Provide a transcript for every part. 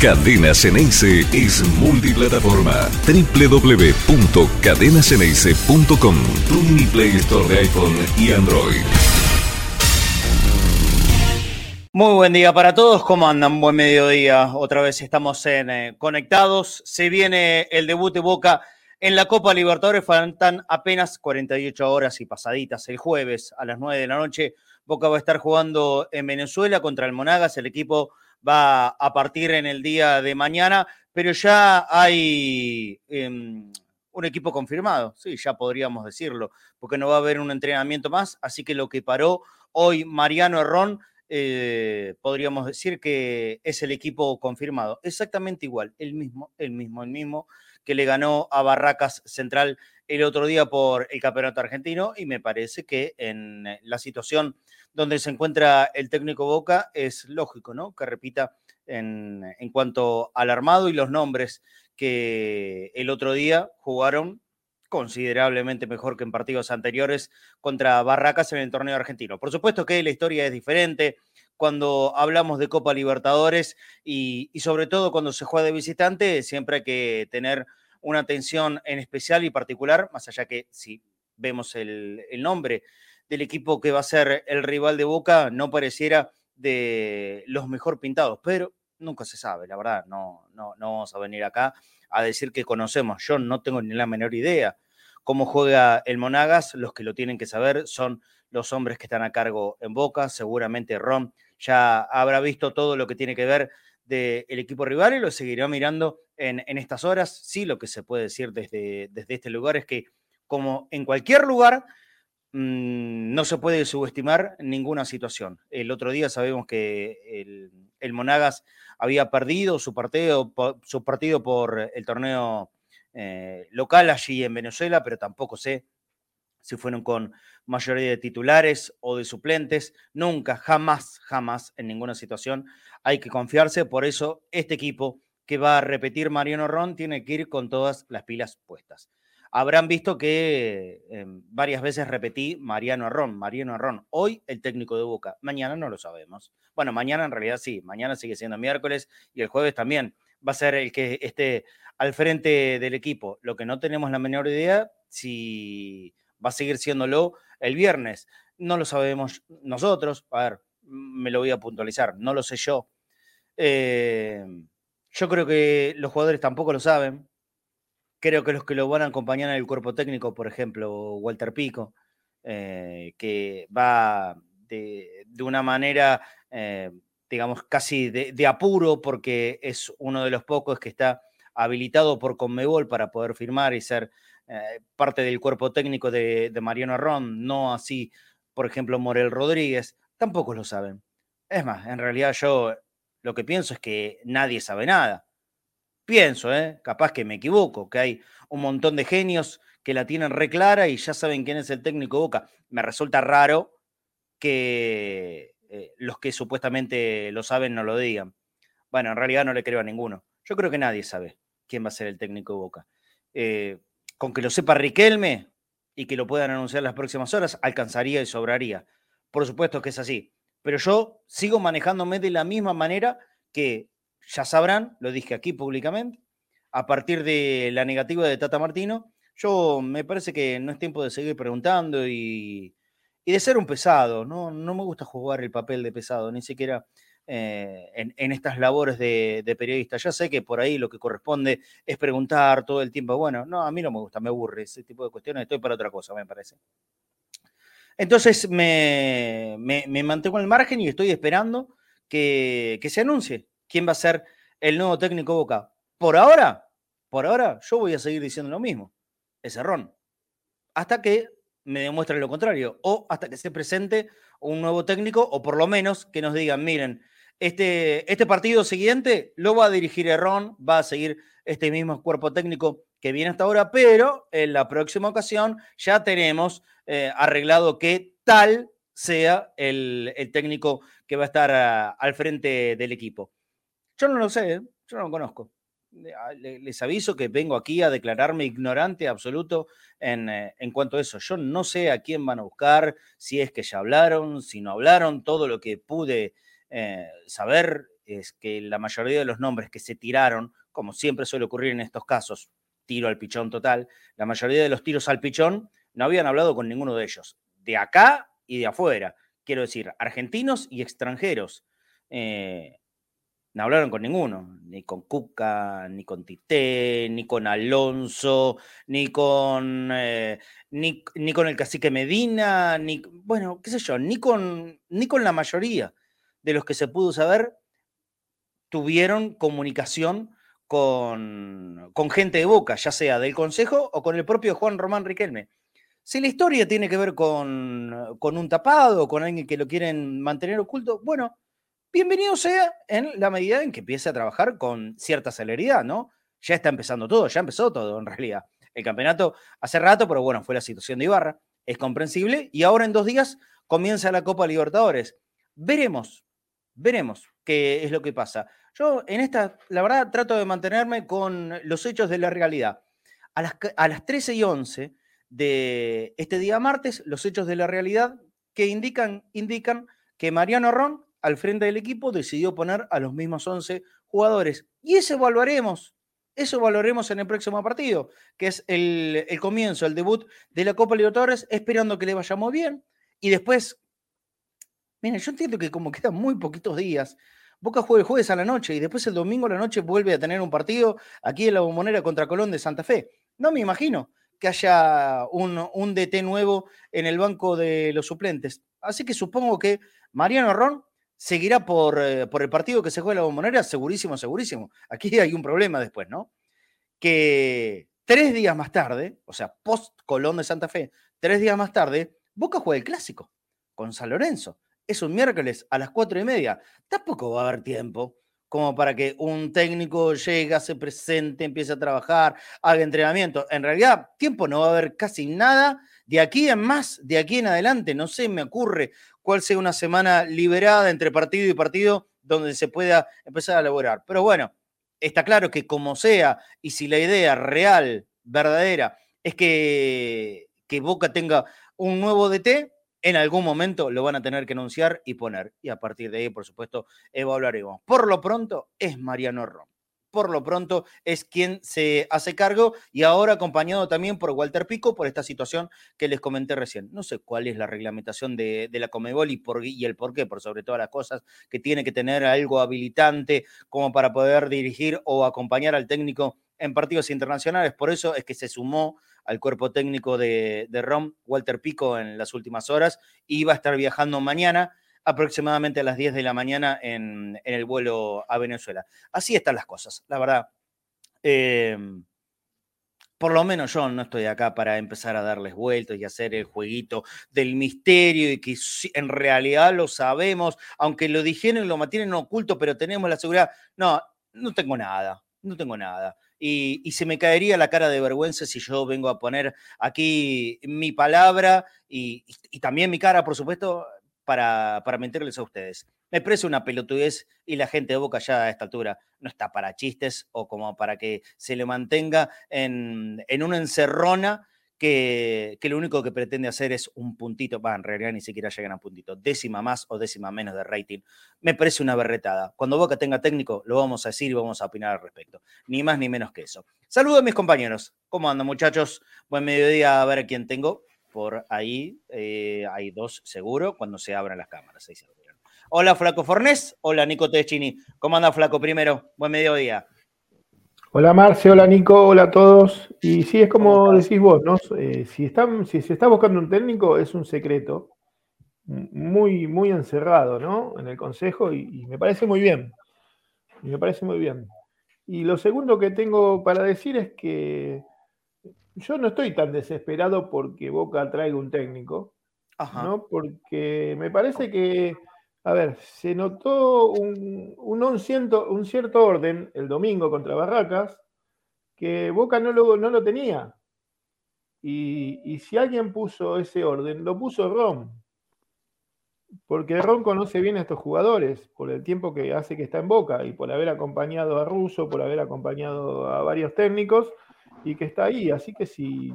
Cadena Ceneice es multiplataforma. www.cadenaceneice.com Tu mini Play Store de iPhone y Android. Muy buen día para todos, ¿cómo andan? Buen mediodía. Otra vez estamos eh, conectados. Se viene el debut de Boca en la Copa Libertadores. Faltan apenas 48 horas y pasaditas. El jueves a las 9 de la noche, Boca va a estar jugando en Venezuela contra el Monagas, el equipo va a partir en el día de mañana, pero ya hay em, un equipo confirmado, sí, ya podríamos decirlo, porque no va a haber un entrenamiento más, así que lo que paró hoy Mariano Herrón, eh, podríamos decir que es el equipo confirmado, exactamente igual, el mismo, el mismo, el mismo que le ganó a Barracas Central el otro día por el campeonato argentino y me parece que en la situación donde se encuentra el técnico Boca, es lógico, ¿no? Que repita en, cuanto al armado y los nombres que el otro día jugaron considerablemente mejor que en partidos anteriores contra Barracas en el torneo argentino. Por supuesto que la historia es diferente cuando hablamos de Copa Libertadores y, sobre todo cuando se juega de visitante, siempre hay que tener una atención en especial y particular, más allá que si vemos el nombre del equipo que va a ser el rival de Boca no pareciera de los mejor pintados, pero nunca se sabe, la verdad, no, no, no vamos a venir acá a decir que conocemos, yo no tengo ni la menor idea cómo juega el Monagas, los que lo tienen que saber son los hombres que están a cargo en Boca, seguramente Ron ya habrá visto todo lo que tiene que ver del equipo rival y lo seguirá mirando en, en, estas horas. Sí, lo que se puede decir desde, desde este lugar es que como en cualquier lugar, Mm, no se puede subestimar ninguna situación. El otro día sabemos que el, Monagas había perdido su partido, su partido por el torneo eh, local allí en Venezuela, pero tampoco sé si fueron con mayoría de titulares o de suplentes. Nunca, jamás, jamás en ninguna situación hay que confiarse. Por eso este equipo que va a repetir Mariano Ron tiene que ir con todas las pilas puestas habrán visto que eh, varias veces repetí Mariano Arrón, Mariano Arrón. Hoy el técnico de Boca, mañana no lo sabemos. Bueno, mañana en realidad sí, mañana sigue siendo miércoles y el jueves también va a ser el que esté al frente del equipo. Lo que no tenemos la menor idea si va a seguir siéndolo el viernes. No lo sabemos nosotros. A ver, me lo voy a puntualizar, no lo sé yo. Eh, yo creo que los jugadores tampoco lo saben creo que los que lo van a acompañar en el cuerpo técnico, por ejemplo, Walter Pico, eh, que va de, una manera, eh, digamos, casi de, apuro, porque es uno de los pocos que está habilitado por Conmebol para poder firmar y ser eh, parte del cuerpo técnico de, de Mariano Arrón, no así, por ejemplo, Morel Rodríguez, tampoco lo saben. Es más, en realidad yo lo que pienso es que nadie sabe nada pienso, ¿eh? capaz que me equivoco, que hay un montón de genios que la tienen re clara y ya saben quién es el técnico Boca. Me resulta raro que eh, los que supuestamente lo saben no lo digan. Bueno, en realidad no le creo a ninguno. Yo creo que nadie sabe quién va a ser el técnico de Boca. Eh, con que lo sepa Riquelme y que lo puedan anunciar las próximas horas, alcanzaría y sobraría. Por supuesto que es así. Pero yo sigo manejándome de la misma manera que ya sabrán, lo dije aquí públicamente, a partir de la negativa de Tata Martino, yo me parece que no es tiempo de seguir preguntando y, de ser un pesado, ¿no? No me gusta jugar el papel de pesado, ni siquiera eh, en, estas labores de, de, periodista. Ya sé que por ahí lo que corresponde es preguntar todo el tiempo. Bueno, no, a mí no me gusta, me aburre ese tipo de cuestiones, estoy para otra cosa, me parece. Entonces me, me, me mantengo al margen y estoy esperando que, que se anuncie quién va a ser el nuevo técnico Boca. Por ahora, por ahora, yo voy a seguir diciendo lo mismo. Es errón. Hasta que me demuestre lo contrario. O hasta que se presente un nuevo técnico, o por lo menos que nos digan, miren, este, este partido siguiente lo va a dirigir Errón, va a seguir este mismo cuerpo técnico que viene hasta ahora, pero en la próxima ocasión ya tenemos eh, arreglado que tal sea el, el, técnico que va a estar a, al frente del equipo. Yo no lo sé, ¿eh? yo no lo conozco. Ah, les aviso que vengo aquí a declararme ignorante absoluto en, eh, en, cuanto a eso. Yo no sé a quién van a buscar, si es que ya hablaron, si no hablaron, todo lo que pude eh, saber es que la mayoría de los nombres que se tiraron, como siempre suele ocurrir en estos casos, tiro al pichón total, la mayoría de los tiros al pichón no habían hablado con ninguno de ellos, de acá y de afuera, quiero decir, argentinos y extranjeros. No hablaron con ninguno, ni con Cuca, ni con Tité, ni con Alonso, ni con, eh, ni, con el cacique Medina, ni, bueno, qué sé yo, ni con, ni con la mayoría de los que se pudo saber tuvieron comunicación con, con gente de Boca, ya sea del Consejo o con el propio Juan Román Riquelme. Si la historia tiene que ver con, con un tapado, con alguien que lo quieren mantener oculto, bueno, bienvenido sea en la medida en que empiece a trabajar con cierta celeridad, ¿no? Ya está empezando todo, ya empezó todo en realidad. El campeonato hace rato, pero bueno, fue la situación de Ibarra, es comprensible, y ahora en dos días comienza la Copa Libertadores. Veremos, veremos qué es lo que pasa. Yo en esta, la verdad, trato de mantenerme con los hechos de la realidad. A las, a las 13 y 11 de este día martes, los hechos de la realidad que indican, indican que Mariano Ron al frente del equipo, decidió poner a los mismos 11 jugadores. Y eso evaluaremos, eso evaluaremos en el próximo partido, que es el, comienzo, el debut de la Copa Libertadores, esperando que le vaya muy bien. Y después, miren, yo entiendo que como quedan muy poquitos días, Boca juega el jueves a la noche y después el domingo a la noche vuelve a tener un partido aquí en la bombonera contra Colón de Santa Fe. No me imagino que haya un, un DT nuevo en el banco de los suplentes. Así que supongo que Mariano Ron seguirá por, eh, por el partido que se juega en la bombonera, segurísimo, segurísimo. Aquí hay un problema después, ¿no? Que tres días más tarde, o sea, post Colón de Santa Fe, tres días más tarde, Boca juega el clásico con San Lorenzo. Es un miércoles a las cuatro y media. Tampoco va a haber tiempo como para que un técnico llegue, se presente, empiece a trabajar, haga entrenamiento. En realidad, tiempo no va a haber casi nada. De aquí en más, de aquí en adelante, no sé, me ocurre cuál sea una semana liberada entre partido y partido donde se pueda empezar a elaborar. Pero bueno, está claro que como sea, y si la idea real, verdadera, es que, que Boca tenga un nuevo DT, en algún momento lo van a tener que anunciar y poner. Y a partir de ahí, por supuesto, evaluaremos. Por lo pronto, es Mariano Rom por lo pronto es quien se hace cargo y ahora acompañado también por Walter Pico por esta situación que les comenté recién. No sé cuál es la reglamentación de, la Comebol y, por, y el por qué, por sobre todas las cosas, que tiene que tener algo habilitante como para poder dirigir o acompañar al técnico en partidos internacionales. Por eso es que se sumó al cuerpo técnico de, de ROM, Walter Pico, en las últimas horas. y va a estar viajando mañana aproximadamente a las 10 de la mañana en, el vuelo a Venezuela. Así están las cosas, la verdad. Em, por lo menos yo no estoy acá para empezar a darles vueltas y hacer el jueguito del misterio y que en realidad lo sabemos, aunque lo dijeron y lo mantienen oculto, pero tenemos la seguridad. No, no tengo nada, no tengo nada. Y, se me caería la cara de vergüenza si yo vengo a poner aquí mi palabra y también mi cara, por supuesto, para, mentirles a ustedes. Me parece una pelotudez y la gente de Boca ya a esta altura no está para chistes o como para que se le mantenga en, una encerrona que, que, lo único que pretende hacer es un puntito, va, en realidad ni siquiera llegan a puntito, décima más o décima menos de rating. Me parece una berretada. Cuando Boca tenga técnico, lo vamos a decir y vamos a opinar al respecto. Ni más ni menos que eso. Saludos a mis compañeros. ¿Cómo andan, muchachos? Buen mediodía, a ver a quién tengo por ahí. Eh, hay dos seguro cuando se abran las cámaras. Hola, Flaco Fornés. Hola, Nico Teschini. ¿Cómo anda, Flaco? Primero, buen mediodía. Hola, Marce. Hola, Nico. Hola a todos. Y sí, es como decís vos, ¿no? Eh, si, están, si se está buscando un técnico, es un secreto muy, muy encerrado, ¿no? En el consejo y, me parece muy bien. Y me parece muy bien. Y lo segundo que tengo para decir es que yo no estoy tan desesperado porque Boca traiga un técnico, ¿no? Porque me parece que, a ver, se notó un, un, cierto, un cierto orden el domingo contra Barracas que Boca no lo, no lo tenía. Y, y, si alguien puso ese orden, lo puso Ron. Porque Ron conoce bien a estos jugadores por el tiempo que hace que está en Boca y por haber acompañado a Russo, por haber acompañado a varios técnicos y que está ahí. Así que si,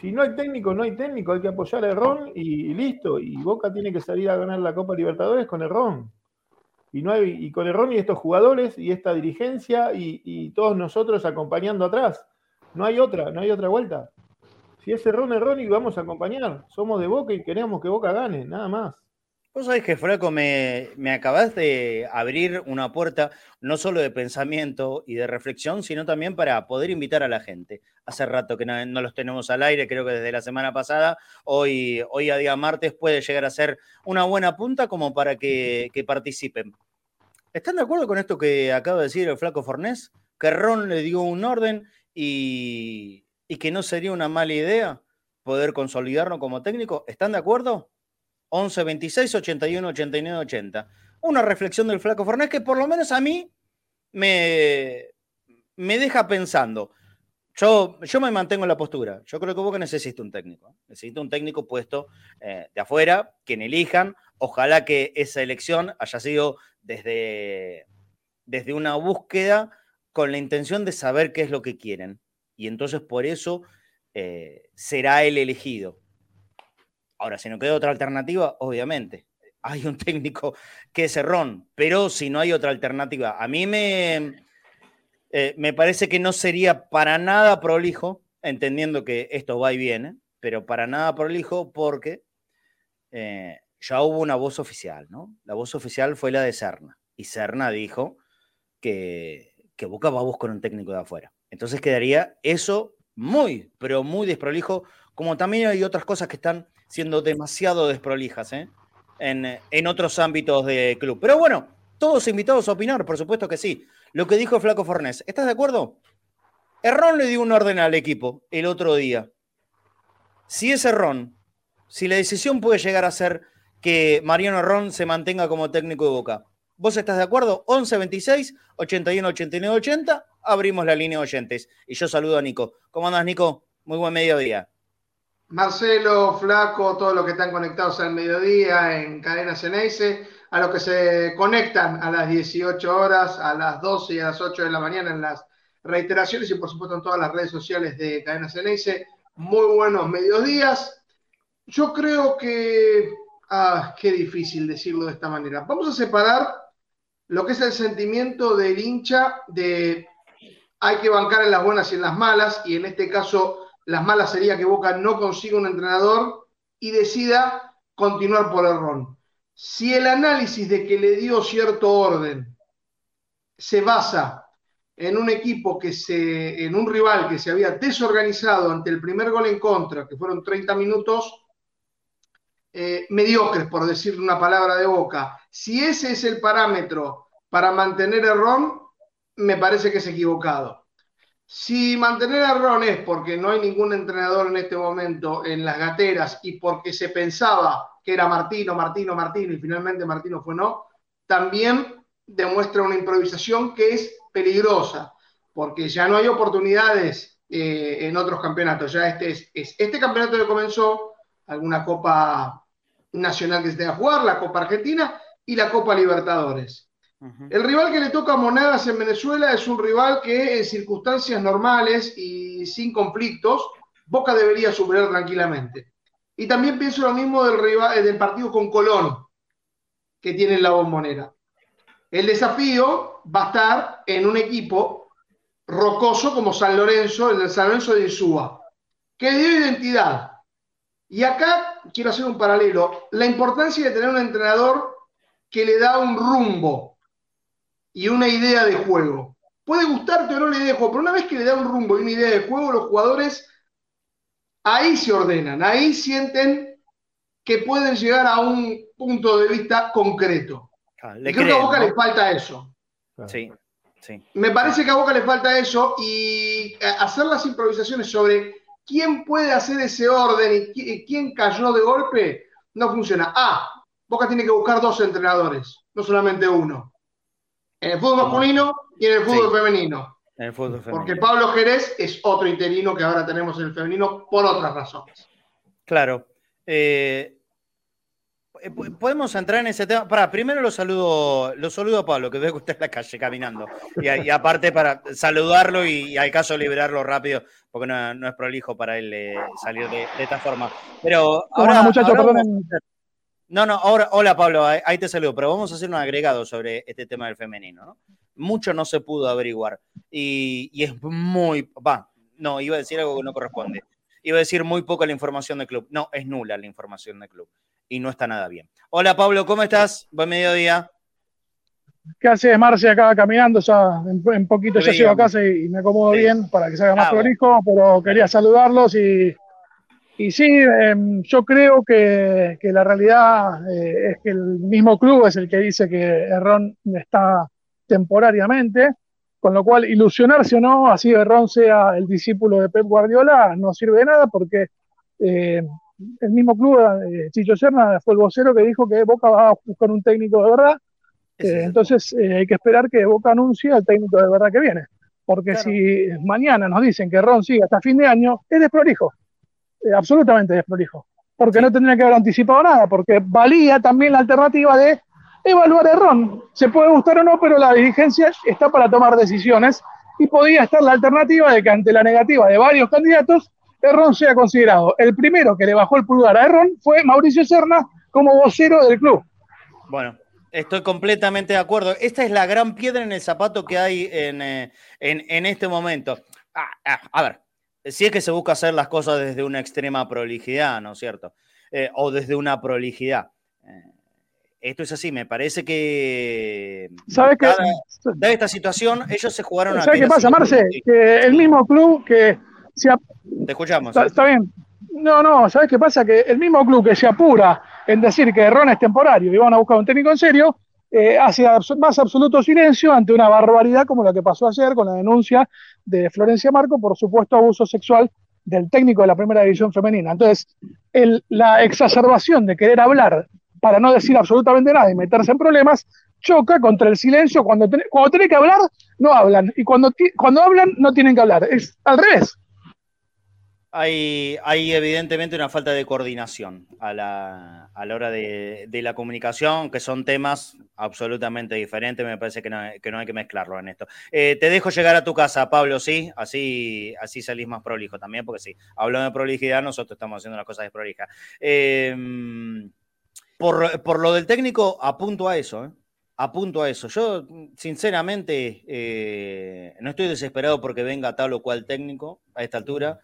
si no hay técnico, no hay técnico, hay que apoyar a Ron y, listo. Y Boca tiene que salir a ganar la Copa Libertadores con el Ron. Y, no hay, y con Errón y estos jugadores y esta dirigencia y, todos nosotros acompañando atrás. No hay otra, no hay otra vuelta. Si es Errón, Errón y vamos a acompañar. Somos de Boca y queremos que Boca gane, nada más. Vos sabés que, Flaco, me, me acabas de abrir una puerta no solo de pensamiento y de reflexión, sino también para poder invitar a la gente. Hace rato que no, los tenemos al aire, creo que desde la semana pasada. Hoy, hoy a día martes puede llegar a ser una buena punta como para que, participen. ¿Están de acuerdo con esto que acaba de decir el Flaco Fornés? Que Ron le dio un orden y, y que no sería una mala idea poder consolidarlo como técnico. ¿Están de acuerdo? 11 26 81 89 80. Una reflexión del Flaco Fornés que por lo menos a mí me, me deja pensando. Yo, yo me mantengo en la postura. Yo creo que Boca necesita un técnico. Necesita un técnico puesto eh, de afuera, quien elijan. Ojalá que esa elección haya sido desde, desde una búsqueda con la intención de saber qué es lo que quieren. Y entonces por eso eh, será el elegido. Ahora, si no queda otra alternativa, obviamente, hay un técnico que es Ron, pero si no hay otra alternativa, a mí me, eh, me parece que no sería para nada prolijo, entendiendo que esto va y viene, pero para nada prolijo porque eh, ya hubo una voz oficial, ¿no? La voz oficial fue la de Serna, y Serna dijo que, que Boca va un técnico de afuera. Entonces quedaría eso muy, pero muy desprolijo, como también hay otras cosas que están siendo demasiado desprolijas ¿eh? en, otros ámbitos de club. Pero bueno, todos invitados a opinar, por supuesto que sí. Lo que dijo Flaco Fornés, ¿estás de acuerdo? Errón le dio un orden al equipo el otro día. Si es Errón, si la decisión puede llegar a ser que Mariano Errón se mantenga como técnico de Boca, ¿vos estás de acuerdo? 11 26 81 89 80, abrimos la línea de oyentes. Y yo saludo a Nico. ¿Cómo andas, Nico? Muy buen mediodía. Marcelo, Flaco, todos los que están conectados al mediodía en Cadena Ceneice, a los que se conectan a las 18 horas, a las 12 y a las 8 de la mañana en las reiteraciones y por supuesto en todas las redes sociales de Cadena Ceneice. Muy buenos mediodías. Yo creo que, ah, qué difícil decirlo de esta manera. Vamos a separar lo que es el sentimiento del hincha de hay que bancar en las buenas y en las malas, y en este caso las malas sería que Boca no consiga un entrenador y decida continuar por error. Si el análisis de que le dio cierto orden se basa en un equipo que se, en un rival que se había desorganizado ante el primer gol en contra, que fueron 30 minutos eh, mediocres, por decir una palabra de boca, si ese es el parámetro para mantener error, me parece que es equivocado. Si mantener a Ron es porque no hay ningún entrenador en este momento en las gateras y porque se pensaba que era Martino, Martino, Martino y finalmente Martino fue no, también demuestra una improvisación que es peligrosa, porque ya no hay oportunidades eh, en otros campeonatos. Ya este es, este campeonato que comenzó, alguna Copa Nacional que se tenga a jugar, la Copa Argentina y la Copa Libertadores. El rival que le toca a en Venezuela es un rival que en circunstancias normales y sin conflictos, Boca debería superar tranquilamente. Y también pienso lo mismo del, rival, del partido con Colón, que tiene la bombonera. El desafío va a estar en un equipo rocoso como San Lorenzo, el San Lorenzo de Insúa, que dio identidad. Y acá quiero hacer un paralelo. La importancia de tener un entrenador que le da un rumbo y una idea de juego. Puede gustarte o no la idea de juego, pero una vez que le da un rumbo y una idea de juego, los jugadores ahí se ordenan, ahí sienten que pueden llegar a un punto de vista concreto. Ah, creo que a Boca le falta eso. Sí, sí. Me parece que a Boca le falta eso y eh, hacer las improvisaciones sobre quién puede hacer ese orden y quién cayó de golpe no funciona. Ah, Boca tiene que buscar dos entrenadores, no solamente uno. En el fútbol masculino y en el fútbol femenino. En el fútbol femenino. Porque Pablo Jerez es otro interino que ahora tenemos en el femenino por otras razones. Claro. Eh, eh, podemos entrar en ese tema. Para, primero lo saludo, lo saludo a Pablo, que veo que usted en la calle caminando. Y, aparte para saludarlo y, al caso liberarlo rápido, porque no, es prolijo para él eh, salir de, esta forma. Pero ahora, muchachos, No, no, ahora, hola Pablo, ahí te saludo, pero vamos a hacer un agregado sobre este tema del femenino, ¿no? Mucho no se pudo averiguar y, y es muy, va, no, iba a decir algo que no corresponde. Iba a decir muy poca la información del club. No, es nula la información del club y no está nada bien. Hola Pablo, ¿cómo estás? Buen mediodía. ¿Qué haces, Marce? Acá caminando, ya en, poquito ya llego a casa y, me acomodo bien para que se haga más ah, prolijo, pero quería saludarlos y, y sí, em, yo creo que, la realidad eh, es que el mismo club es el que dice que Errón está temporariamente, con lo cual ilusionarse o no, así Errón sea el discípulo de Pep Guardiola, no sirve de nada porque eh, el mismo club, eh, Chicho Serna, fue el vocero que dijo que Boca va a buscar un técnico de verdad entonces hay que esperar que Boca anuncie al técnico de verdad que viene. Porque si mañana nos dicen que Ron sigue hasta fin de año, es desprolijo. Eh, absolutamente desprolijo. Porque no tendría que haber anticipado nada, porque valía también la alternativa de evaluar a Ron. Se puede gustar o no, pero la dirigencia está para tomar decisiones y podía estar la alternativa de que ante la negativa de varios candidatos, Errón sea considerado. El primero que le bajó el pulgar a Errón fue Mauricio Serna como vocero del club. Bueno, Estoy completamente de acuerdo. Esta es la gran piedra en el zapato que hay en, eh, este momento. Ah, ah, a ver, si es que se busca hacer las cosas desde una extrema prolijidad, ¿no es cierto? Eh, o desde una prolijidad. Eh, esto es así, me parece que. ¿Sabes qué? De esta situación, ellos se jugaron a. ¿Sabes qué pasa, Marce? Que el mismo club que. Se Te escuchamos. Está, bien. No, no, ¿sabes qué pasa? Que el mismo club que se apura en decir que Ron es temporario y van a buscar un técnico en serio, eh, hace más absoluto silencio ante una barbaridad como la que pasó ayer con la denuncia de Florencia Marco por supuesto abuso sexual del técnico de la primera división femenina. Entonces, la exacerbación de querer hablar para no decir absolutamente nada y meterse en problemas, choca contra el silencio. Cuando, cuando tienen que hablar, no hablan. Y cuando, cuando hablan, no tienen que hablar. Es al revés hay, hay evidentemente una falta de coordinación a la, a la hora de, la comunicación, que son temas absolutamente diferentes. Me parece que no, que no hay que mezclarlo en esto. Eh, te dejo llegar a tu casa, Pablo, ¿sí? Así, así salís más prolijo también, porque sí, hablando de prolijidad, nosotros estamos haciendo las cosas de prolija. Em, por, lo del técnico, apunto a eso, ¿eh? Apunto a eso. Yo, sinceramente, eh, no estoy desesperado porque venga tal o cual técnico a esta altura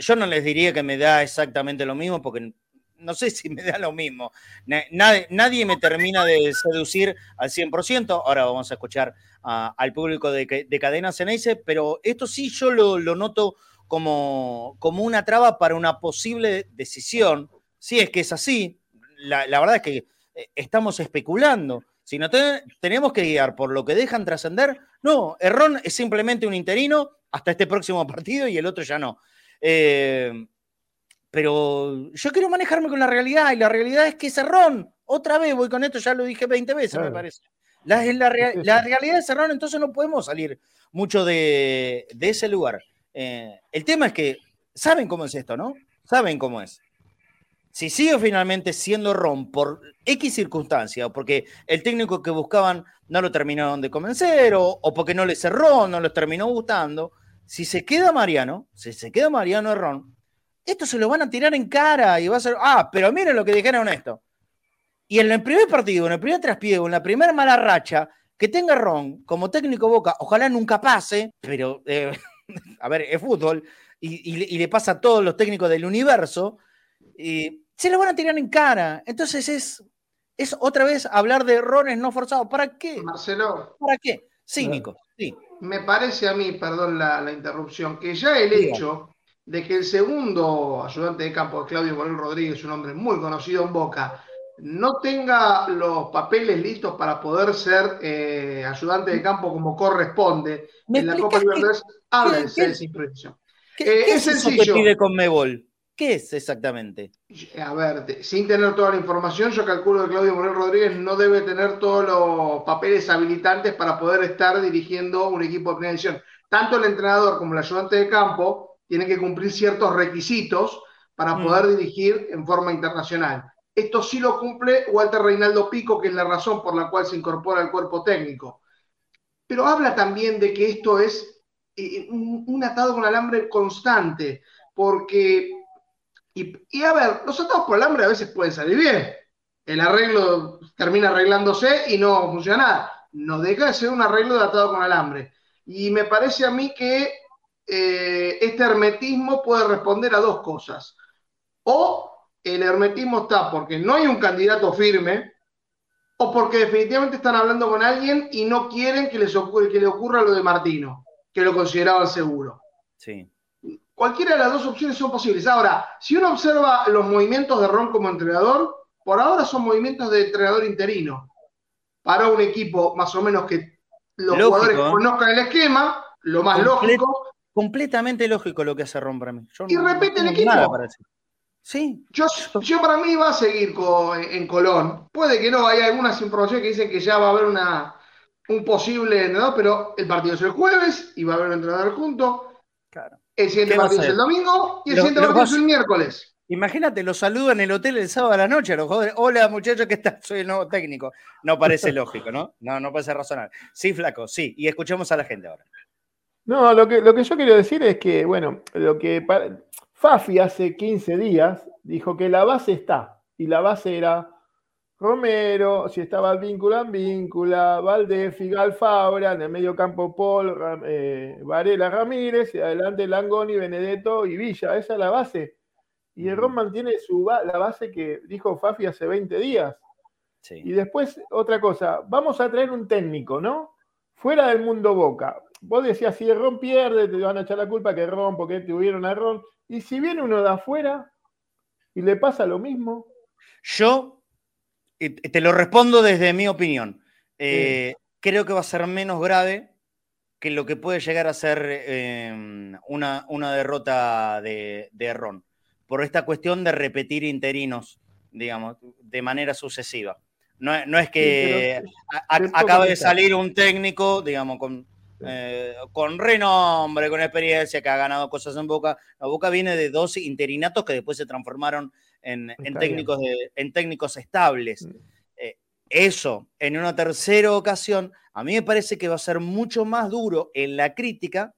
yo no les diría que me da exactamente lo mismo, porque no sé si me da lo mismo. Nadie, me termina de seducir al 100%. Ahora vamos a escuchar al público de, de Cadena Ceneice, pero esto sí yo lo, noto como, como, una traba para una posible decisión. Si es que es así, la, verdad es que eh, estamos especulando. Si no tenemos que guiar por lo que dejan trascender, no, Errón es simplemente un interino hasta este próximo partido y el otro ya no. Eh, pero yo quiero manejarme con la realidad y la realidad es que Cerrón, otra vez voy con esto, ya lo dije 20 veces, me parece. La, la, realidad de Cerrón, entonces no podemos salir mucho de, ese lugar. Eh, el tema es que, ¿saben cómo es esto, no? Saben cómo es. Si sigue finalmente siendo Ron por X circunstancia, o porque el técnico que buscaban no lo terminaron de convencer, o, o porque no le cerró, no les terminó gustando, si se queda Mariano, si se queda Mariano Errón, esto se lo van a tirar en cara y va a ser, ah, pero miren lo que dijeron esto. Y en el primer partido, en el primer traspiego, en la primera mala racha, que tenga Ron como técnico Boca, ojalá nunca pase, pero, eh, a ver, es fútbol, y, le pasa a todos los técnicos del universo, y se lo van a tirar en cara. Entonces es, es otra vez hablar de errores no forzados. ¿Para qué? Marcelo. ¿Para qué? Cínico, sí me parece a mí, perdón la, interrupción, que ya el hecho de que el segundo ayudante de campo, Claudio Morel Rodríguez, un hombre muy conocido en Boca, no tenga los papeles listos para poder ser eh, ayudante de campo como corresponde en la Copa Libertadores, habla de. ¿Qué, es, sencillo. que pide con Mebol? ¿Qué es exactamente? A ver, sin tener toda la información, yo calculo que Claudio Morel Rodríguez no debe tener todos los papeles habilitantes para poder estar dirigiendo un equipo de primera división. Tanto el entrenador como el ayudante de campo tienen que cumplir ciertos requisitos para mm. poder dirigir en forma internacional. Esto sí lo cumple Walter Reinaldo Pico, que es la razón por la cual se incorpora al cuerpo técnico. Pero habla también de que esto es eh, un atado con alambre constante, porque y, a ver, los atados por el hambre a veces pueden salir bien. el arreglo termina arreglándose y no funciona No deja de ser un arreglo de atado con alambre. Y me parece a mí que eh, este hermetismo puede responder a dos cosas. O el hermetismo está porque no hay un candidato firme, o porque definitivamente están hablando con alguien y no quieren que, les que le ocurra lo de Martino, que lo consideraban seguro. Sí. Cualquiera de las dos opciones son posibles. Ahora, si uno observa los movimientos de Ron como entrenador, por ahora son movimientos de entrenador interino. Para un equipo más o menos que los jugadores ¿eh? conozcan el esquema, lo más lógico. Completamente lógico lo que hace Ron para mí. y repite el equipo. Sí. Yo, yo para mí va a seguir en Colón. Puede que no, hay algunas informaciones que dicen que ya va a haber una, un posible entrenador, pero el partido es el jueves y va a haber un entrenador junto. Claro. El siguiente partido es el domingo y el siguiente partido es el miércoles. Imagínate, los saludo en el hotel el sábado a la noche, los jóvenes. Hola, muchachos, ¿qué está? Soy el nuevo técnico. No parece lógico, ¿no? No, no parece razonable. Sí, flaco, sí. Y escuchemos a la gente ahora. No, lo que, lo que yo quiero decir es que, bueno, lo que Fafi hace 15 días dijo que la base está. Y la base era Romero, si estaba víncula víncula, Valdez, Figal Fabra, en el medio campo Paul, eh, Varela Ramírez, y adelante Langoni, Benedetto y Villa. Esa es la base. Y el Ron mantiene su, la base que dijo Fafi hace 20 días. Y después, otra cosa, vamos a traer un técnico, ¿no? Fuera del mundo Boca. Vos decías, si el Ron pierde, te van a echar la culpa que Ron, porque tuvieron a Ron. Y si viene uno de afuera y le pasa lo mismo. Yo te lo respondo desde mi opinión. Eh, creo que va a ser menos grave que lo que puede llegar a ser em, una, una, derrota de, de Ron por esta cuestión de repetir interinos, digamos, de manera sucesiva. No, es que acabe de salir un técnico, digamos, con, eh, con renombre, con experiencia, que ha ganado cosas en Boca. La Boca viene de dos interinatos que después se transformaron en, técnicos, en técnicos estables. Mm. Eh, eso, en una tercera ocasión, a mí me parece que va a ser mucho más duro en la crítica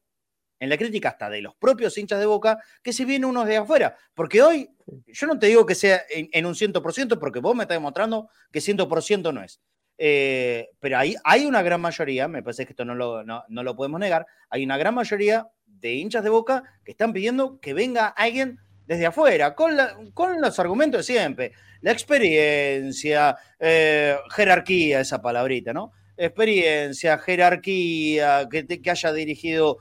en la crítica hasta de los propios hinchas de Boca, que si viene unos de afuera. Porque hoy, yo no te digo que sea en, un 100%, porque vos me estás demostrando que 100% no es. Eh, pero hay, hay una gran mayoría, me parece que esto no lo, no, lo podemos negar, hay una gran mayoría de hinchas de Boca que están pidiendo que venga alguien desde afuera, con, con los argumentos de siempre, la experiencia, eh, jerarquía, esa palabrita, ¿no? Experiencia, jerarquía, que, que haya dirigido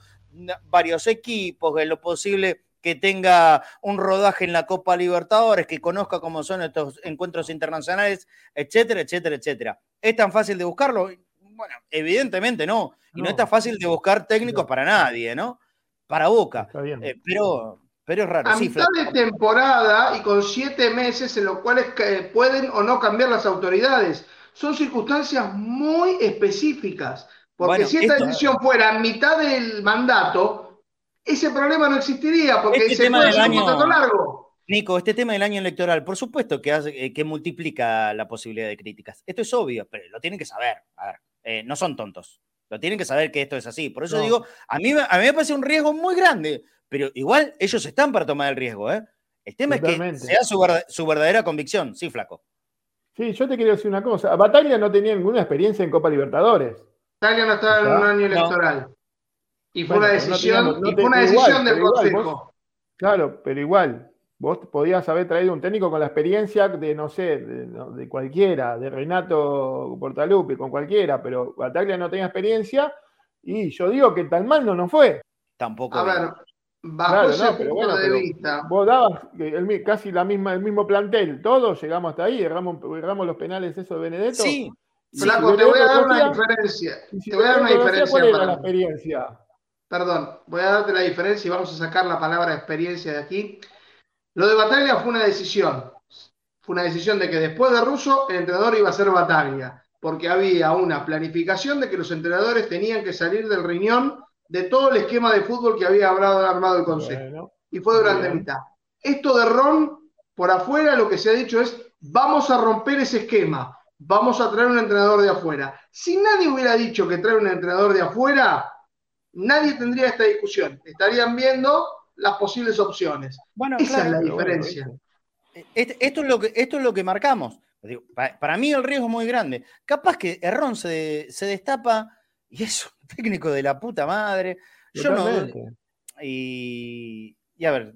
varios equipos, en lo posible que tenga un rodaje en la Copa Libertadores, que conozca cómo son estos encuentros internacionales, etcétera, etcétera, etcétera. ¿Es tan fácil de buscarlo? Bueno, evidentemente no. Y no, es tan fácil de buscar técnicos para nadie, ¿no? Para Boca. Eh, pero, pero es raro. A mitad de temporada y con siete meses en los cuales pueden o no cambiar las autoridades. Son circunstancias muy específicas. Porque si esta decisión fuera a mitad del mandato, ese problema no existiría, porque este se puede hacer un contrato largo. Nico, este tema del año electoral, por supuesto que, hace, eh, que multiplica la posibilidad de críticas. Esto es obvio, pero lo tienen que saber. A ver, eh, no son tontos. Lo tienen que saber que esto es así. Por eso digo, a mí, a mí me parece un riesgo muy grande, pero igual ellos están para tomar el riesgo. ¿eh? El tema es que sea su, su, verdadera convicción. Sí, flaco. Sí, yo te quiero decir una cosa. Batalla no tenía ninguna experiencia en Copa Libertadores. Italia no estaba en un año electoral. Y fue una decisión, y fue una decisión del Consejo. claro, pero igual, vos podías haber traído un técnico con la experiencia de, no sé, de, cualquiera, de Renato Portalupe, con cualquiera, pero Bataglia no tenía experiencia y yo digo que tan mal no nos fue. Tampoco. A bajo ese punto de vista. Vos dabas casi la misma, el mismo plantel, todos llegamos hasta ahí, erramos, erramos los penales eso de Benedetto. Sí, Flaco, te voy a dar una diferencia. te voy a dar una diferencia. ¿Cuál era la experiencia? Perdón, voy a darte la diferencia y vamos a sacar la palabra experiencia de aquí. Lo de Bataglia fue una decisión. Fue una decisión de que después de Russo el entrenador iba a ser Bataglia, porque había una planificación de que los entrenadores tenían que salir del riñón de todo el esquema de fútbol que había armado el Consejo. y fue durante mitad. Esto de Ron, por afuera, lo que se ha dicho es, vamos a romper ese esquema vamos a traer un entrenador de afuera. Si nadie hubiera dicho que trae un entrenador de afuera, nadie tendría esta discusión. Estarían viendo las posibles opciones. Bueno, Esa es la diferencia. Esto, es lo que, esto es lo que marcamos. para, mí el riesgo es muy grande. Capaz que Errón se, destapa y es un técnico de la puta madre. Yo no. Y, y a ver.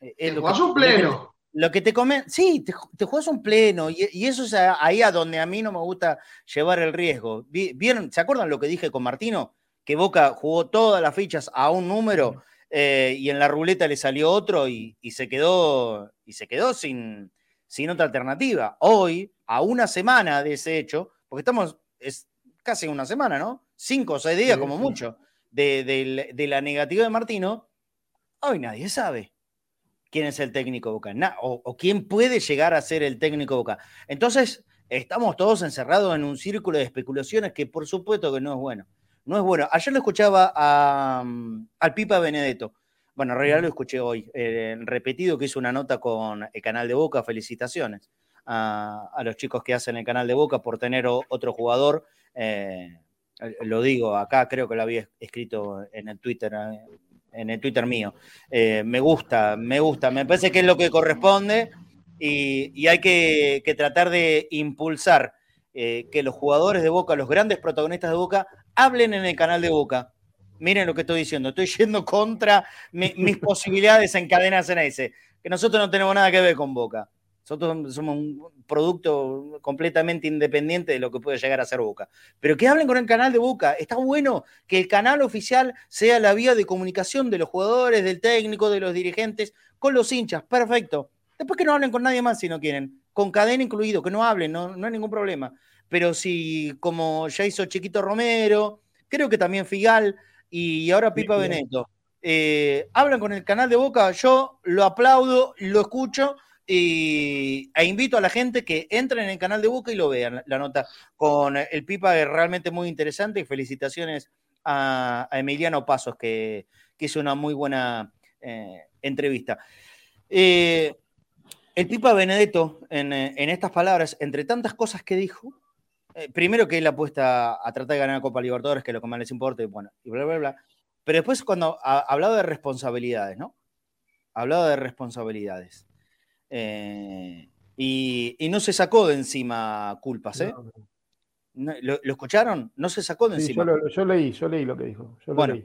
Es lo que, un pleno. Lo que, te comen. Sí, te, te juegas un pleno. Y, eso es ahí a donde a mí no me gusta llevar el riesgo. ¿Vieron? ¿Se acuerdan lo que dije con Martino? Que Boca jugó todas las fichas a un número eh, y en la ruleta le salió otro y, se quedó, y se quedó sin, sin otra alternativa. Hoy, a una semana de ese hecho, porque estamos, es casi una semana, ¿no? Cinco o seis días como mucho de, la negativa de Martino, hoy nadie sabe quién es el técnico Boca o, o, quién puede llegar a ser el técnico Boca. Entonces, estamos todos encerrados en un círculo de especulaciones que por supuesto que no es bueno no es bueno. Ayer lo escuchaba mm, al Pipa Benedetto. Bueno, en realidad lo escuché hoy, eh, repetido, que hizo una nota con el canal de Boca. Felicitaciones a, los chicos que hacen el canal de Boca por tener otro jugador. Eh, lo digo acá, creo que lo había escrito en el Twitter, eh, en el Twitter mío. me gusta, me gusta, me parece que es lo que corresponde y, hay que, que, tratar de impulsar que los jugadores de Boca, los grandes protagonistas de Boca, hablen en el canal de Boca. Miren lo que estoy diciendo, estoy yendo contra mis posibilidades en cadenas ese, que nosotros no tenemos nada que ver con Boca. Nosotros somos un producto completamente independiente de lo que puede llegar a ser Boca. Pero que hablen con el canal de Boca. Está bueno que el canal oficial sea la vía de comunicación de los jugadores, del técnico, de los dirigentes, con los hinchas. Perfecto. Después que no hablen con nadie más si no quieren. Con cadena incluido, que no hablen, no, no hay ningún problema pero si como ya hizo Chiquito Romero, creo que también Figal y ahora Pipa Beneto, eh, hablan con el canal de Boca, yo lo aplaudo, lo escucho y, e invito a la gente que entre en el canal de Boca y lo vean, la nota con el Pipa es realmente muy interesante y felicitaciones a, Emiliano Pasos que, hizo una muy buena eh, entrevista. Eh, el Pipa Benedetto, en, estas palabras, entre tantas cosas que dijo, eh, primero que él apuesta a tratar de ganar la Copa Libertadores, que es lo que más les importa, y bueno, y bla, bla, bla. Pero después cuando ha hablado de responsabilidades, ¿no? Ha hablado de responsabilidades. Eh, y, no se sacó de encima culpas, ¿eh? ¿Lo, escucharon? No se sacó de encima. Yo, leí, yo leí lo que dijo. bueno,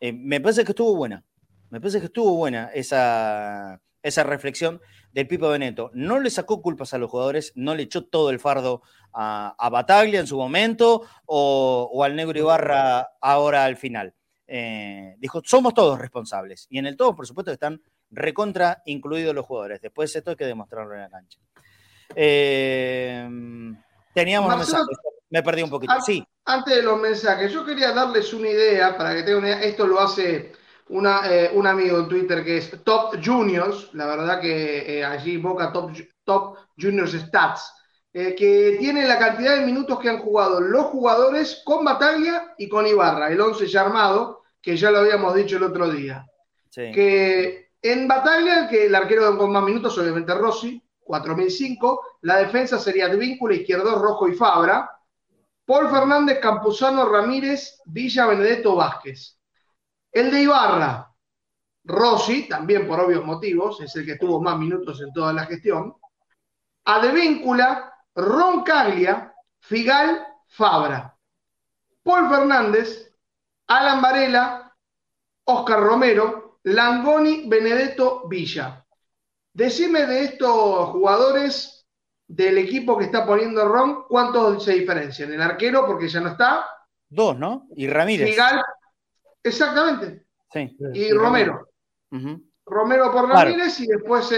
eh, me parece que estuvo buena. Me parece que estuvo buena esa, esa reflexión del Pipo Beneto. No le sacó culpas a los jugadores, no le echó todo el fardo a, Bataglia en su momento o, al Negro Ibarra ahora al final. Eh, dijo, somos todos responsables. Y en el todo, por supuesto, están recontra incluidos los jugadores. Después esto hay que demostrarlo en la cancha. Eh, teníamos mensajes. Me perdí un poquito. sí. Antes de los mensajes, yo quería darles una idea para que tengan una idea. Esto lo hace eh, un amigo en Twitter que es Top Juniors, la verdad que eh, allí Boca Top, Top Juniors Stats, eh, que tiene la cantidad de minutos que han jugado los jugadores con Bataglia y con Ibarra, el 11 ya armado, que ya lo habíamos dicho el otro día. Que en Bataglia, que el arquero con más minutos, obviamente Rossi, 4005, la defensa sería de vínculo izquierdo, Rojo y Fabra, Paul Fernández, Campuzano, Ramírez, Villa, Benedetto, Vázquez. El de Ibarra, Rossi, también por obvios motivos, es el que tuvo más minutos en toda la gestión. Advíncula, Roncaglia, Figal, Fabra. Paul Fernández, Alan Varela, Oscar Romero, Langoni, Benedetto, Villa. Decime de estos jugadores del equipo que está poniendo Ron, ¿cuántos se diferencian? El arquero, porque ya no está. Dos, ¿no? Y Ramírez. Figal, Exactamente. Sí. Y Romero. Romero por Ramírez y después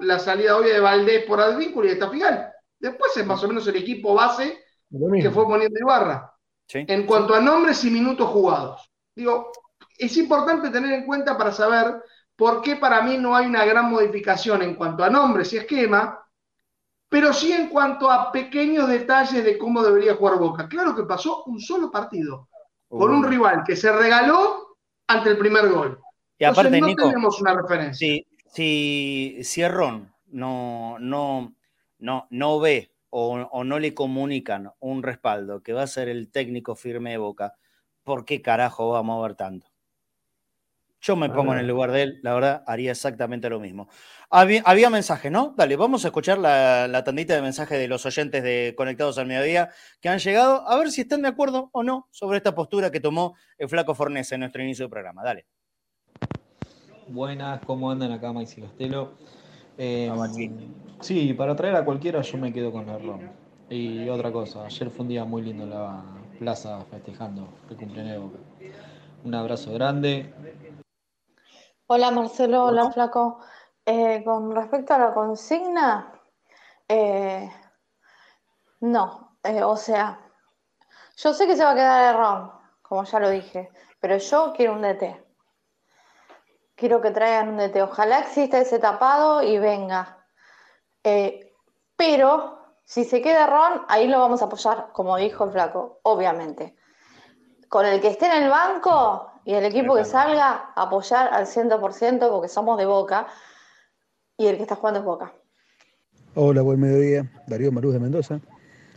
la salida obvia de Valdés por Advíncula y esta final. Después es más o menos el equipo base que fue poniendo Ibarra. En cuanto a nombres y minutos jugados. Digo, es importante tener en cuenta para saber por qué para mí no hay una gran modificación en cuanto a nombres y esquema, pero sí en cuanto a pequeños detalles de cómo debería jugar Boca. Claro que pasó un solo partido con un rival que se regaló ante el primer gol. Y aparte, no tenemos una referencia. Si, si, no, no, no, no ve o, no le comunican un respaldo que va a ser el técnico firme de Boca, ¿por qué carajo vamos a ver tanto? Yo me pongo en el lugar de él, la verdad, haría exactamente lo mismo. Había, mensajes, ¿no? Dale, vamos a escuchar la, tandita de mensajes de los oyentes de Conectados al Mediodía que han llegado, a ver si están de acuerdo o no sobre esta postura que tomó el Flaco Fornés en nuestro inicio de programa. Dale. Buenas, ¿cómo andan acá, Maxi Costelo? Eh, sí, para traer a cualquiera yo me quedo con Errón. Y otra cosa, ayer fue un día muy lindo en la plaza festejando el cumpleaños de Boca. Un abrazo grande. Hola Marcelo, hola Flaco. Eh, con respecto a la consigna, eh, no, eh, o sea, yo sé que se va a quedar el ROM, como ya lo dije, pero yo quiero un DT. Quiero que traigan un DT. Ojalá exista ese tapado y venga. pero si se queda Ron, ahí lo vamos a apoyar, como dijo el flaco, obviamente. Con el que esté en el banco y el equipo que salga, apoyar al 100% porque somos de boca y el que está jugando es Boca. Hola, buen mediodía. Darío Maruz de Mendoza.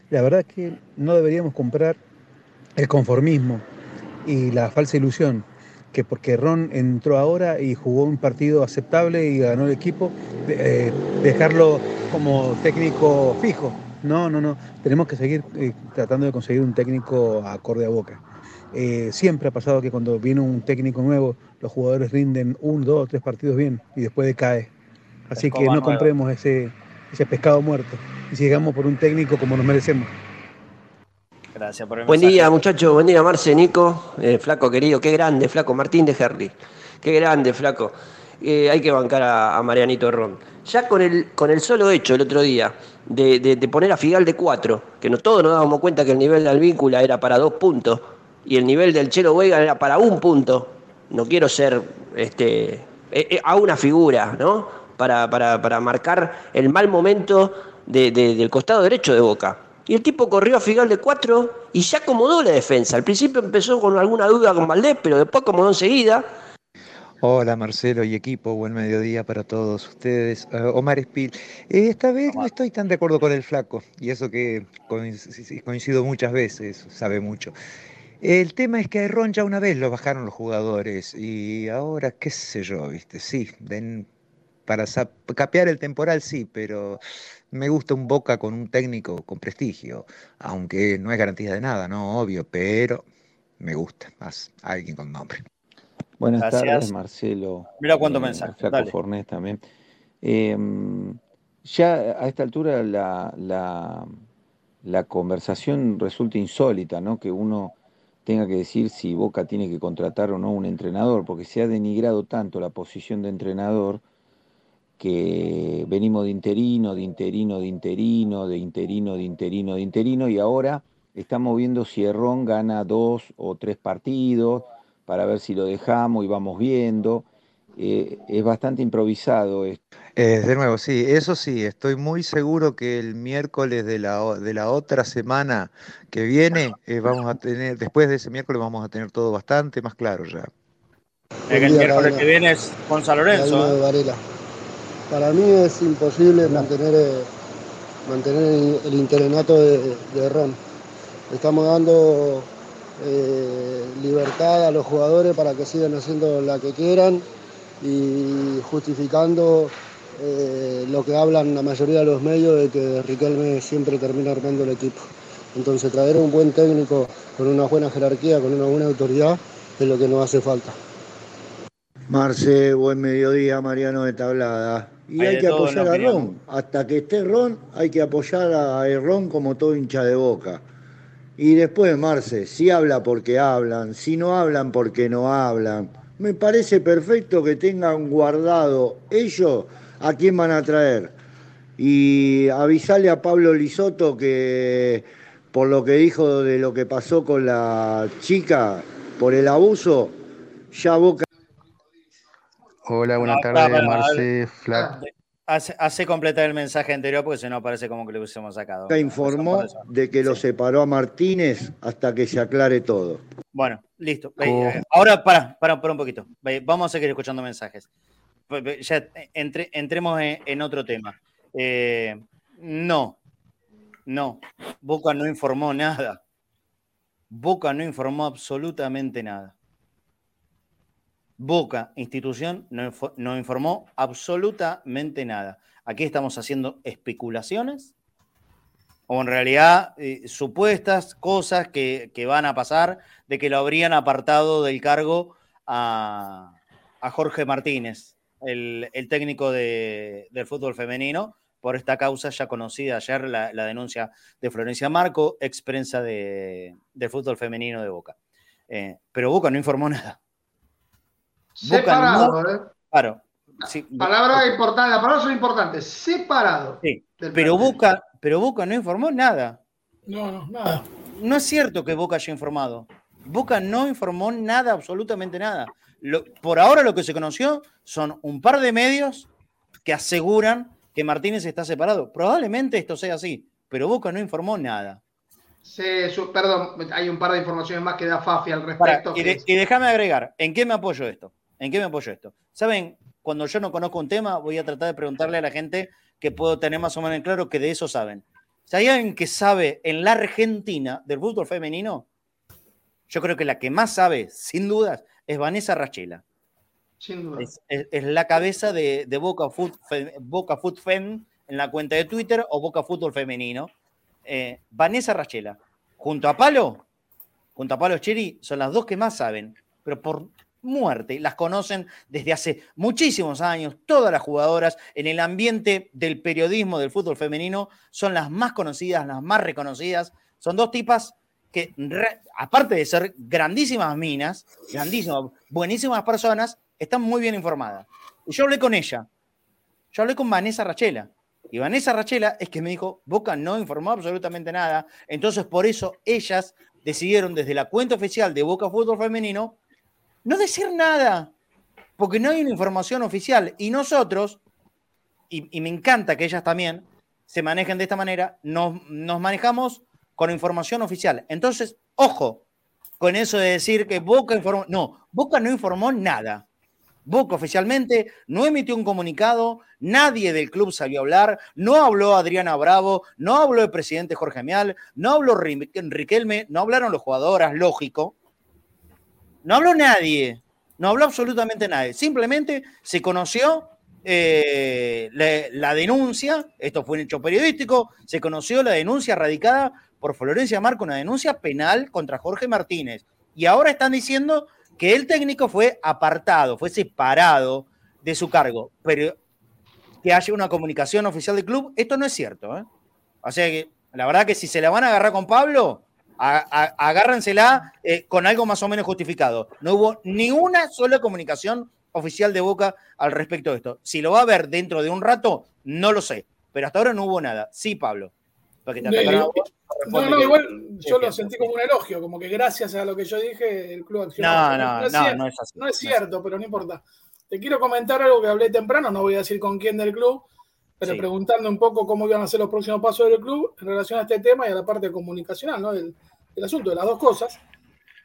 La verdad es que no deberíamos comprar el conformismo y la falsa ilusión que porque Ron entró ahora y jugó un partido aceptable y ganó el equipo, eh, dejarlo como técnico fijo. No, no, no. Tenemos que seguir eh, tratando de conseguir un técnico acorde a boca. Eh, siempre ha pasado que cuando viene un técnico nuevo, los jugadores rinden un, dos, tres partidos bien y después decae. Así que no compremos ese, ese pescado muerto y sigamos por un técnico como nos merecemos. Gracias por el Buen día, muchachos. Buen día, Marce, Nico. Eh, flaco querido, qué grande, flaco. Martín de Herli. Qué grande, flaco. Eh, hay que bancar a, Marianito Ron. Ya con el, con el solo hecho el otro día de, poner a Figal de cuatro, que no, todos nos dábamos cuenta que el nivel de Alvíncula era para dos puntos y el nivel del Chelo Vega era para un punto. No quiero ser este, eh, a una figura, ¿no? para, marcar el mal momento del costado derecho de Boca. Y el tipo corrió a Figal de cuatro y ya acomodó la defensa. Al principio empezó con alguna duda con Valdés, pero después acomodó enseguida. Hola Marcelo y equipo, buen mediodía para todos ustedes. Eh, Omar Espil, eh, esta vez no estoy tan de acuerdo con el flaco, y eso que coincido muchas veces, sabe mucho. El tema es que a Ron ya una vez lo bajaron los jugadores y ahora, qué sé yo, viste, sí, den para capear el temporal sí, pero me gusta un Boca con un técnico con prestigio, aunque no es garantía de nada, no, obvio, pero me gusta más alguien con nombre. Buenas tardes, Marcelo. Mira cuánto eh, mensaje. Flaco Fornés también. Em, ya a esta altura la, la, la, conversación resulta insólita, ¿no? Que uno tenga que decir si Boca tiene que contratar o no un entrenador, porque se ha denigrado tanto la posición de entrenador que venimos de interino, de interino, de interino, de interino, de interino, de interino, y ahora estamos viendo si Errón gana dos o tres partidos para ver si lo dejamos y vamos viendo. Eh, es bastante improvisado esto. Eh, de nuevo, sí, eso sí, estoy muy seguro que el miércoles de la, de la otra semana que viene eh, vamos a tener, después de ese miércoles vamos a tener todo bastante más claro ya. El miércoles que viene es Gonzalo Lorenzo. Para mí es imposible mantener, eh, mantener el interinato de, Ron. Estamos dando eh, libertad a los jugadores para que sigan haciendo la que quieran y justificando eh, lo que hablan la mayoría de los medios de que Riquelme siempre termina armando el equipo. Entonces traer un buen técnico con una buena jerarquía, con una buena autoridad, es lo que nos hace falta. Marce, buen mediodía, Mariano de Tablada. Y hay, que apoyar a Ron. Hasta que esté Ron, hay que apoyar a Ron como todo hincha de boca. Y después, Marce, si habla porque hablan, si no hablan porque no hablan. Me parece perfecto que tengan guardado ellos a quién van a traer. Y avisarle a Pablo Lisoto que por lo que dijo de lo que pasó con la chica, por el abuso, ya Boca Hola, buenas tardes, Marce. Hace, completar el mensaje anterior porque si no parece como que lo hubiésemos sacado. Informó de que lo separó a Martínez hasta que se aclare todo. Bueno, listo. Eh, ahora, para, para, para un poquito. Vamos a seguir escuchando mensajes. Ya entre, entremos en, otro tema. Eh, no, no. Boca no informó nada. Boca no informó absolutamente nada. Boca, institución, no, informó absolutamente nada. Aquí estamos haciendo especulaciones o en realidad eh, supuestas cosas que, van a pasar de que lo habrían apartado del cargo a, Jorge Martínez, el, técnico del fútbol femenino, por esta causa ya conocida ayer, la, denuncia de Florencia Marco, ex prensa de, del fútbol femenino de Boca. Eh, pero Boca no informó nada. Separado, ¿eh? Claro. palabra importante, las palabras son importantes. Separado. Sí, pero Boca, pero Boca no informó nada. No, no, nada. No es cierto que Boca haya informado. Boca no informó nada, absolutamente nada. por ahora lo que se conoció son un par de medios que aseguran que Martínez está separado. Probablemente esto sea así, pero Boca no informó nada. Sí, perdón, hay un par de informaciones más que da Fafi al respecto. y, déjame agregar, ¿en qué me apoyo esto? ¿En qué me apoyo esto? Saben, cuando yo no conozco un tema, voy a tratar de preguntarle a la gente que puedo tener más o menos en claro que de eso saben. Si hay alguien que sabe en la Argentina del fútbol femenino, yo creo que la que más sabe, sin dudas, es Vanessa Rachela. Sin duda. Es, la cabeza de, Boca, Foot, Boca Foot Fem en la cuenta de Twitter o Boca Fútbol Femenino. Eh, Vanessa Rachela, junto a Palo, junto a Palo Cheri, son las dos que más saben, pero por muerte, las conocen desde hace muchísimos años, todas las jugadoras en el ambiente del periodismo del fútbol femenino son las más conocidas, las más reconocidas, son dos tipas que, aparte de ser grandísimas minas, grandísimas, buenísimas personas, están muy bien informadas. Y yo hablé con ella. Yo hablé con Vanessa Rachela. Y Vanessa Rachela es que me dijo, Boca no informó absolutamente nada. Entonces, por eso ellas decidieron desde la cuenta oficial de Boca Fútbol Femenino no decir nada. Porque no hay una información oficial. Y nosotros, y, me encanta que ellas también se manejen de esta manera, nos, nos manejamos con información oficial. Entonces, ojo con eso de decir que Boca informó. No, Boca no informó nada. Boca oficialmente no emitió un comunicado, nadie del club salió a hablar, no habló Adriana Bravo, no habló el presidente Jorge Mial, no habló Riquelme, no hablaron los jugadoras, lógico. No habló nadie, no habló absolutamente nadie. Simplemente se conoció eh, la, denuncia, esto fue un hecho periodístico, se conoció la denuncia radicada por Florencia Marco, una denuncia penal contra Jorge Martínez. Y ahora están diciendo que el técnico fue apartado, fue separado de su cargo, pero que haya una comunicación oficial del club, esto no es cierto. ¿eh? O sea que la verdad que si se la van a agarrar con Pablo, agárrensela eh, con algo más o menos justificado. No hubo ni una sola comunicación oficial de Boca al respecto de esto. Si lo va a ver dentro de un rato, no lo sé, pero hasta ahora no hubo nada. Sí, Pablo. No, no, igual yo lo sentí como un elogio, como que gracias a lo que yo dije, el club accionó. No, no, no, es, no, es así. No es cierto, pero no importa. Te quiero comentar algo que hablé temprano, no voy a decir con quién del club, pero preguntando un poco cómo iban a ser los próximos pasos del club en relación a este tema y a la parte comunicacional, ¿no? Del, asunto, de las dos cosas.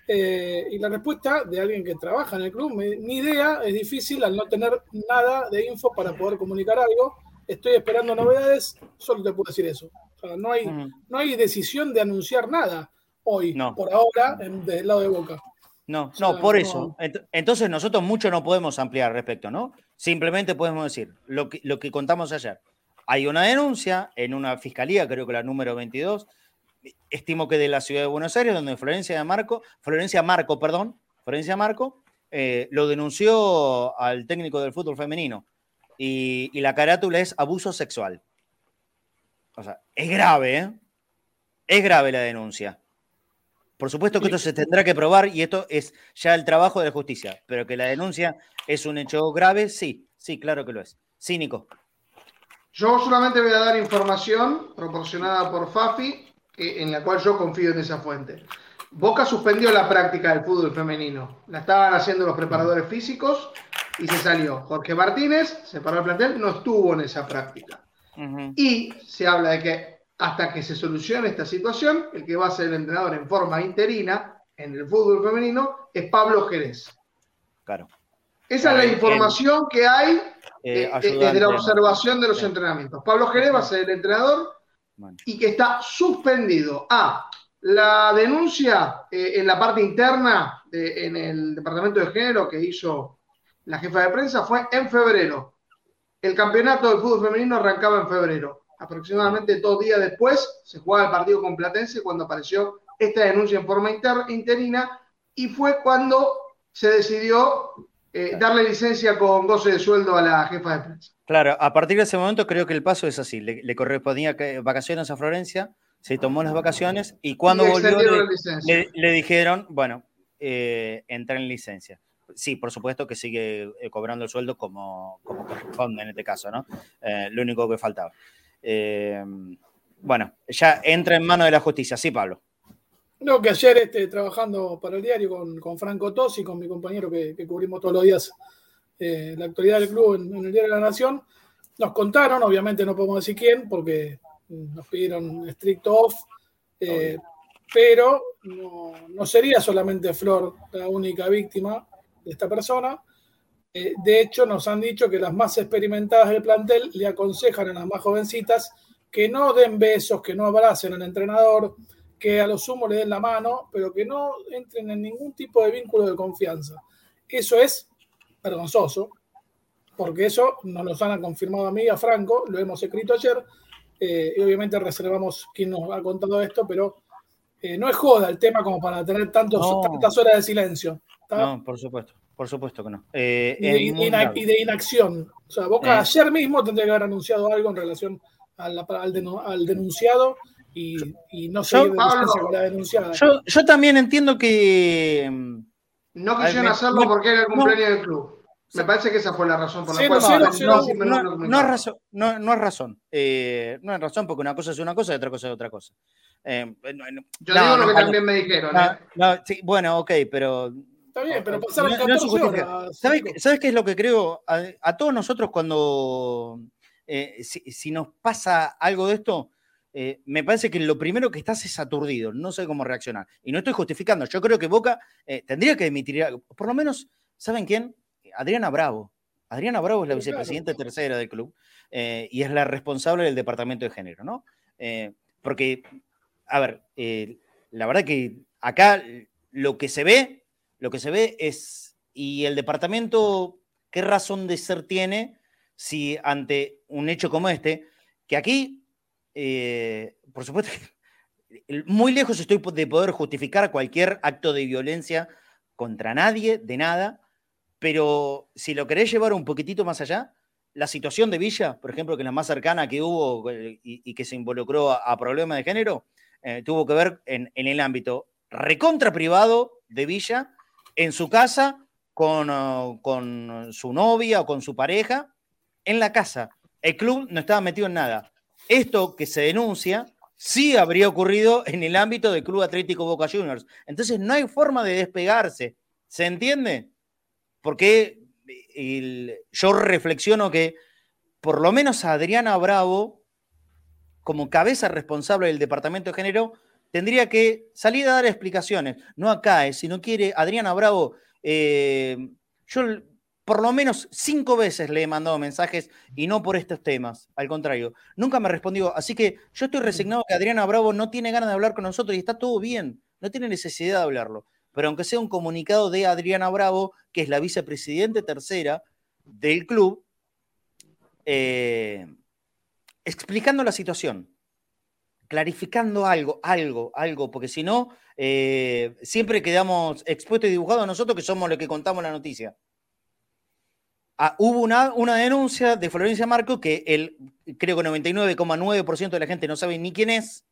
Eh, y la respuesta de alguien que trabaja en el club, mi idea es difícil al no tener nada de info para poder comunicar algo. Estoy esperando novedades, solo te puedo decir eso no hay, no hay decisión de anunciar nada hoy, por ahora, desde el lado de Boca. No, no, por eso. Entonces nosotros mucho no podemos ampliar al respecto, ¿no? Simplemente podemos decir lo que, lo que contamos ayer. Hay una denuncia en una fiscalía, creo que la número 22, estimo que de la ciudad de Buenos Aires, donde Florencia de Marco, Florencia Marco, perdón, Florencia Marco, eh, lo denunció al técnico del fútbol femenino. Y, y la carátula es abuso sexual. O sea, es grave, ¿eh? Es grave la denuncia. Por supuesto que esto se tendrá que probar y esto es ya el trabajo de la justicia, pero que la denuncia es un hecho grave, sí, sí, claro que lo es. Sí, Nico. Yo solamente voy a dar información proporcionada por Fafi, en la cual yo confío en esa fuente. Boca suspendió la práctica del fútbol femenino. La estaban haciendo los preparadores físicos y se salió. Jorge Martínez, separó el plantel, no estuvo en esa práctica. Y se habla de que hasta que se solucione esta situación, el que va a ser el entrenador en forma interina en el fútbol femenino es Pablo Jerez. Claro. Esa es la información que hay eh, eh, desde la observación de los entrenamientos. Pablo Jerez va a ser el entrenador y que está suspendido. Ah, la denuncia eh, en la parte interna en el departamento de género que hizo la jefa de prensa, fue en febrero. El campeonato de fútbol femenino arrancaba en febrero. Aproximadamente dos días después se jugaba el partido con Platense cuando apareció esta denuncia en forma interina y fue cuando se decidió eh, darle licencia con goce de sueldo a la jefa de prensa. Claro, a partir de ese momento creo que el paso es así. Le, correspondía vacaciones a Florencia, se tomó las vacaciones y cuando volvió le, dijeron, bueno, eh, entra en licencia. Sí, por supuesto que sigue eh, cobrando el sueldo como, como corresponde en este caso, ¿no? Eh, lo único que faltaba. Bueno, ya entra en manos de la justicia, sí, Pablo. No, que ayer este, trabajando para el diario con, con Franco Tosi, con mi compañero que, cubrimos todos los días eh, la actualidad del club en, el Diario de la Nación, nos contaron, obviamente no podemos decir quién, porque nos pidieron strict off, eh, pero no, sería solamente Flor la única víctima de esta persona. Eh, de hecho, nos han dicho que las más experimentadas del plantel le aconsejan a las más jovencitas que no den besos, que no abracen al entrenador, que a lo sumo le den la mano, pero que no entren en ningún tipo de vínculo de confianza. Eso es vergonzoso, porque eso nos lo han confirmado a mí, a Franco, lo hemos escrito ayer, eh, y obviamente reservamos quién nos ha contado esto, pero eh, no es joda el tema como para tener tantos, tantas horas de silencio. No, por supuesto, por supuesto que no. Eh, y, de, inacción. O sea, Boca ayer mismo tendría que haber anunciado algo en relación al, al denunciado y, no sé con la denunciada. Yo, también entiendo que. Mm, no quisieron hacerlo porque era el cumpleaños del club. Me parece que esa fue la razón por la cual. No, es razón, no, es razón. Eh, no es razón porque una cosa es una cosa y otra cosa es otra cosa. Eh, Yo digo lo que también me dijeron. ¿eh? Sí, bueno, ok, pero. Está bien, pero pasaron 14 horas. ¿Sabes, ¿Sabes, qué es lo que creo? A, todos nosotros cuando. Si, si, nos pasa algo de esto, eh, me parece que lo primero que estás es aturdido, no sé cómo reaccionar. Y no estoy justificando, yo creo que Boca eh, tendría que emitir, por lo menos, ¿saben quién? Adriana Bravo. Adriana Bravo es la vicepresidenta tercera del club eh, y es la responsable del departamento de género, ¿no? porque, a ver, la verdad que acá lo que se ve, lo que se ve es, y el departamento, ¿qué razón de ser tiene si ante un hecho como este, que aquí eh, por supuesto, muy lejos estoy de poder justificar cualquier acto de violencia contra nadie, de nada, pero si lo querés llevar un poquitito más allá, la situación de Villa, por ejemplo, que es la más cercana que hubo eh, y, que se involucró a, problemas de género, eh, tuvo que ver en, el ámbito recontra privado de Villa, en su casa, con, uh, con su novia o con su pareja, en la casa. El club no estaba metido en nada esto que se denuncia sí habría ocurrido en el ámbito del Club Atlético Boca Juniors. Entonces no hay forma de despegarse. ¿Se entiende? Porque yo reflexiono que por lo menos Adriana Bravo, como cabeza responsable del Departamento de Género, tendría que salir a dar explicaciones. No acá, eh, si no quiere, Adriana Bravo, eh, yo por lo menos cinco veces le he mandado mensajes y no por estos temas. Al contrario, nunca me respondió. Así que yo estoy resignado que Adriana Bravo no tiene ganas de hablar con nosotros y está todo bien. No tiene necesidad de hablarlo. Pero aunque sea un comunicado de Adriana Bravo, que es la vicepresidente tercera del club, eh, explicando la situación, clarificando algo, algo, algo, porque si no, eh, siempre quedamos expuestos y dibujados nosotros que somos los que contamos la noticia. Ah, hubo una, una, denuncia de Florencia Marco que el, creo que 99,9% de la gente no sabe ni quién es,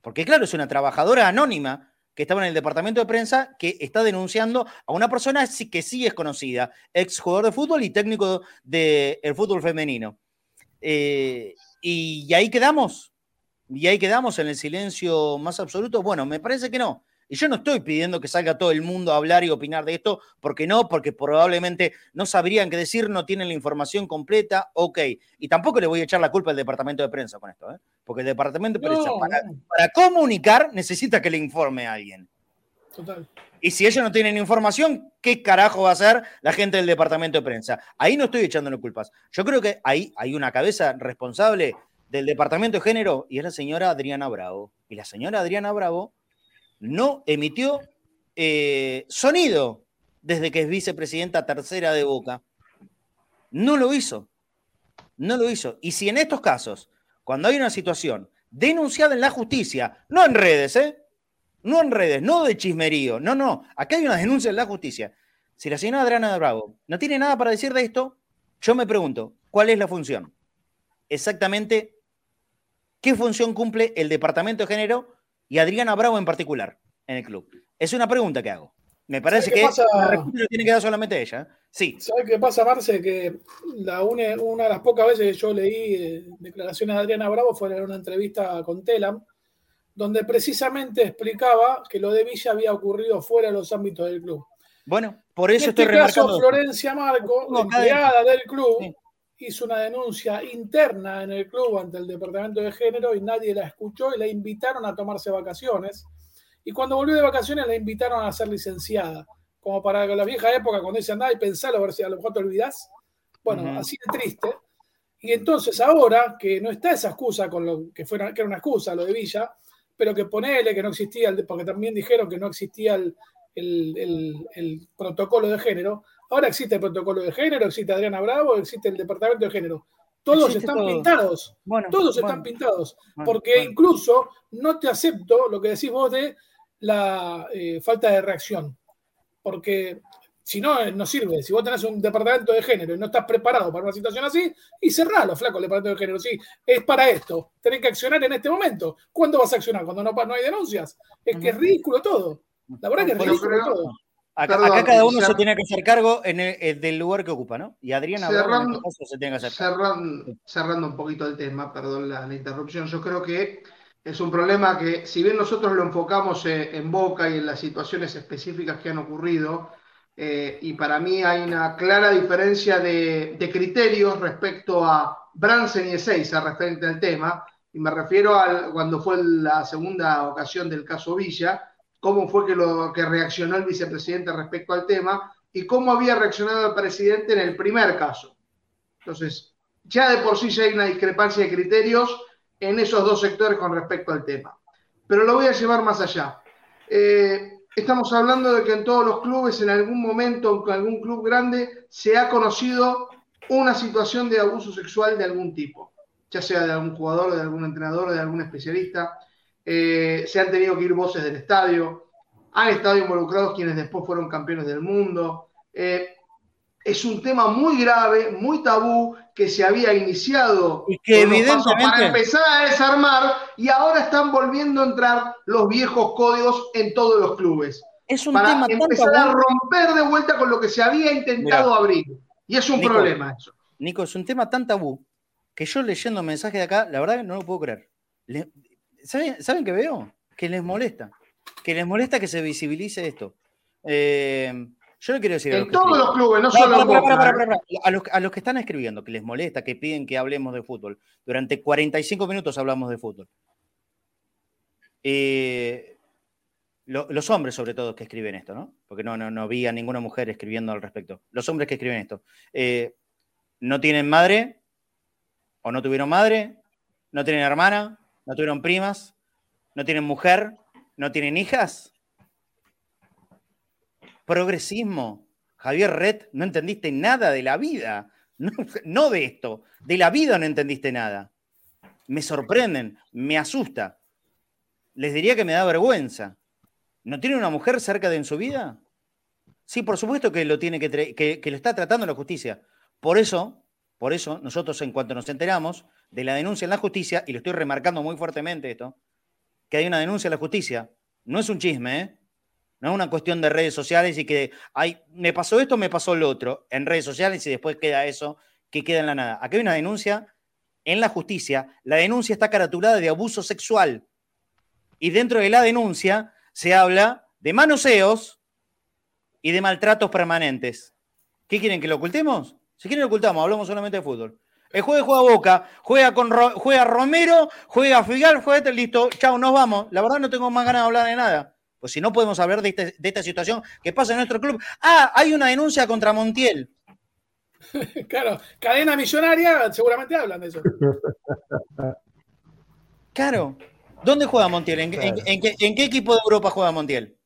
porque claro, es una trabajadora anónima que estaba en el departamento de prensa que está denunciando a una persona que sí es conocida, ex jugador de fútbol y técnico del fútbol femenino. Eh, y ahí quedamos, y ahí quedamos en el silencio más absoluto. Bueno, me parece que no. Y yo no estoy pidiendo que salga todo el mundo a hablar y opinar de esto, porque no, porque probablemente no sabrían qué decir, no tienen la información completa, ok. Y tampoco le voy a echar la culpa al departamento de prensa con esto, ¿eh? porque el departamento de prensa para, comunicar necesita que le informe a alguien. Total. Y si ellos no tienen información, ¿qué carajo va a hacer la gente del departamento de prensa? Ahí no estoy echándole culpas. Yo creo que ahí hay una cabeza responsable del departamento de género y es la señora Adriana Bravo. Y la señora Adriana Bravo no emitió eh, sonido desde que es vicepresidenta tercera de Boca. No lo hizo. No lo hizo. Y si en estos casos, cuando hay una situación denunciada en la justicia, no en redes, ¿eh? No en redes, no de chismerío, no, no. Acá hay una denuncia en la justicia. Si la señora Adriana Bravo no tiene nada para decir de esto, yo me pregunto, ¿cuál es la función? Exactamente, ¿qué función cumple el Departamento de Género y Adriana Bravo en particular en el club? Es una pregunta que hago. Me parece que pasa? la tiene que dar solamente ella. Sí. ¿Sabes qué pasa, Marce? Que la una, una, de las pocas veces que yo leí eh, declaraciones de Adriana Bravo fue en una entrevista con Telam, donde precisamente explicaba que lo de Villa había ocurrido fuera de los ámbitos del club. Bueno, por eso en este caso, Florencia Marco, empleada del club, hizo una denuncia interna en el club ante el Departamento de Género y nadie la escuchó y la invitaron a tomarse vacaciones. Y cuando volvió de vacaciones la invitaron a ser licenciada, como para la vieja época cuando dice andá y pensalo a ver si a lo mejor te olvidás. Bueno, así de triste. Y entonces ahora que no está esa excusa con lo que, fuera, que era una excusa lo de Villa, pero que ponele que no existía, porque también dijeron que no existía el, el, protocolo de género. Ahora existe el protocolo de género, existe Adriana Bravo, existe el departamento de género. Todos están pintados. todos están pintados. porque incluso no te acepto lo que decís vos de la eh, falta de reacción. Porque si no, eh, no sirve. Si vos tenés un departamento de género y no estás preparado para una situación así, y cerralo, flaco, el departamento de género. Sí, es para esto. Tenés que accionar en este momento. ¿Cuándo vas a accionar? Cuando no, no hay denuncias. Es que es ridículo todo. La verdad que es ridículo todo. Acá, cada uno se tiene que hacer cargo en el, del lugar que ocupa, ¿no? Y Adriana cerrando, este se tiene que hacer cerrando, cerrando, un poquito el tema, perdón la, interrupción, yo creo que es un problema que, si bien nosotros lo enfocamos eh, en Boca y en las situaciones específicas que han ocurrido, eh, y para mí hay una clara diferencia de, criterios respecto a Bransen y Ezeiza respecto al tema, y me refiero a cuando fue la segunda ocasión del caso Villa, cómo fue que, lo, que reaccionó el vicepresidente respecto al tema y cómo había reaccionado el presidente en el primer caso. Entonces, ya de por sí ya hay una discrepancia de criterios en esos dos sectores con respecto al tema. Pero lo voy a llevar más allá. Eh, estamos hablando de que en todos los clubes, en algún momento, en algún club grande, se ha conocido una situación de abuso sexual de algún tipo, ya sea de algún jugador, de algún entrenador, de algún especialista. Eh, se han tenido que ir voces del estadio, han estado involucrados quienes después fueron campeones del mundo. Eh, es un tema muy grave, muy tabú, que se había iniciado y que evidentemente para empezar a desarmar y ahora están volviendo a entrar los viejos códigos en todos los clubes. Es un para tema empezar a romper de vuelta con lo que se había intentado abrir. Y es un problema eso. Nico, es un tema tan tabú que yo leyendo mensajes de acá, la verdad que no lo puedo creer. ¿Saben, ¿Saben qué veo? Que les molesta. Que les molesta que se visibilice esto. Eh, yo le quiero decir. En todos los clubes, no, solo a, los, a los que están escribiendo, que les molesta, que piden que hablemos de fútbol. Durante 45 minutos hablamos de fútbol. Eh, los hombres, sobre todo, que escriben esto, ¿no? Porque no, no, no vi a ninguna mujer escribiendo al respecto. Los hombres que escriben esto. Eh, ¿No tienen madre? ¿O no tuvieron madre? ¿No tienen hermana? ¿No tuvieron primas? ¿No tienen mujer? ¿No tienen hijas? Progresismo. Javier Red, no entendiste nada de la vida. No, de esto. De la vida no entendiste nada. Me sorprenden, me asusta. Les diría que me da vergüenza. ¿No tiene una mujer cerca de en su vida? Sí, por supuesto que lo tiene que, que, lo está tratando la justicia. Por eso, por eso, nosotros en cuanto nos enteramos de la denuncia en la justicia, y lo estoy remarcando muy fuertemente esto, que hay una denuncia en la justicia, no es un chisme, ¿eh? No es una cuestión de redes sociales y que hay, me pasó esto, me pasó lo otro en redes sociales y después queda eso que queda en la nada. Aquí hay una denuncia en la justicia. La denuncia está caratulada de abuso sexual. Y dentro de la denuncia se habla de manoseos y de maltratos permanentes. ¿Qué quieren que lo ocultemos? Si quieren lo ocultamos, hablamos solamente de fútbol. El jueves juega Boca, juega con juega Romero, juega Figal, juega este, listo, chao, nos vamos. La verdad no tengo más ganas de hablar de nada. Pues si no podemos hablar este, de, esta situación que pasa en nuestro club. Ah, hay una denuncia contra Montiel. claro, cadena millonaria, seguramente hablan de eso. Claro. ¿Dónde juega Montiel? ¿En, qué, equipo de Europa juega Montiel?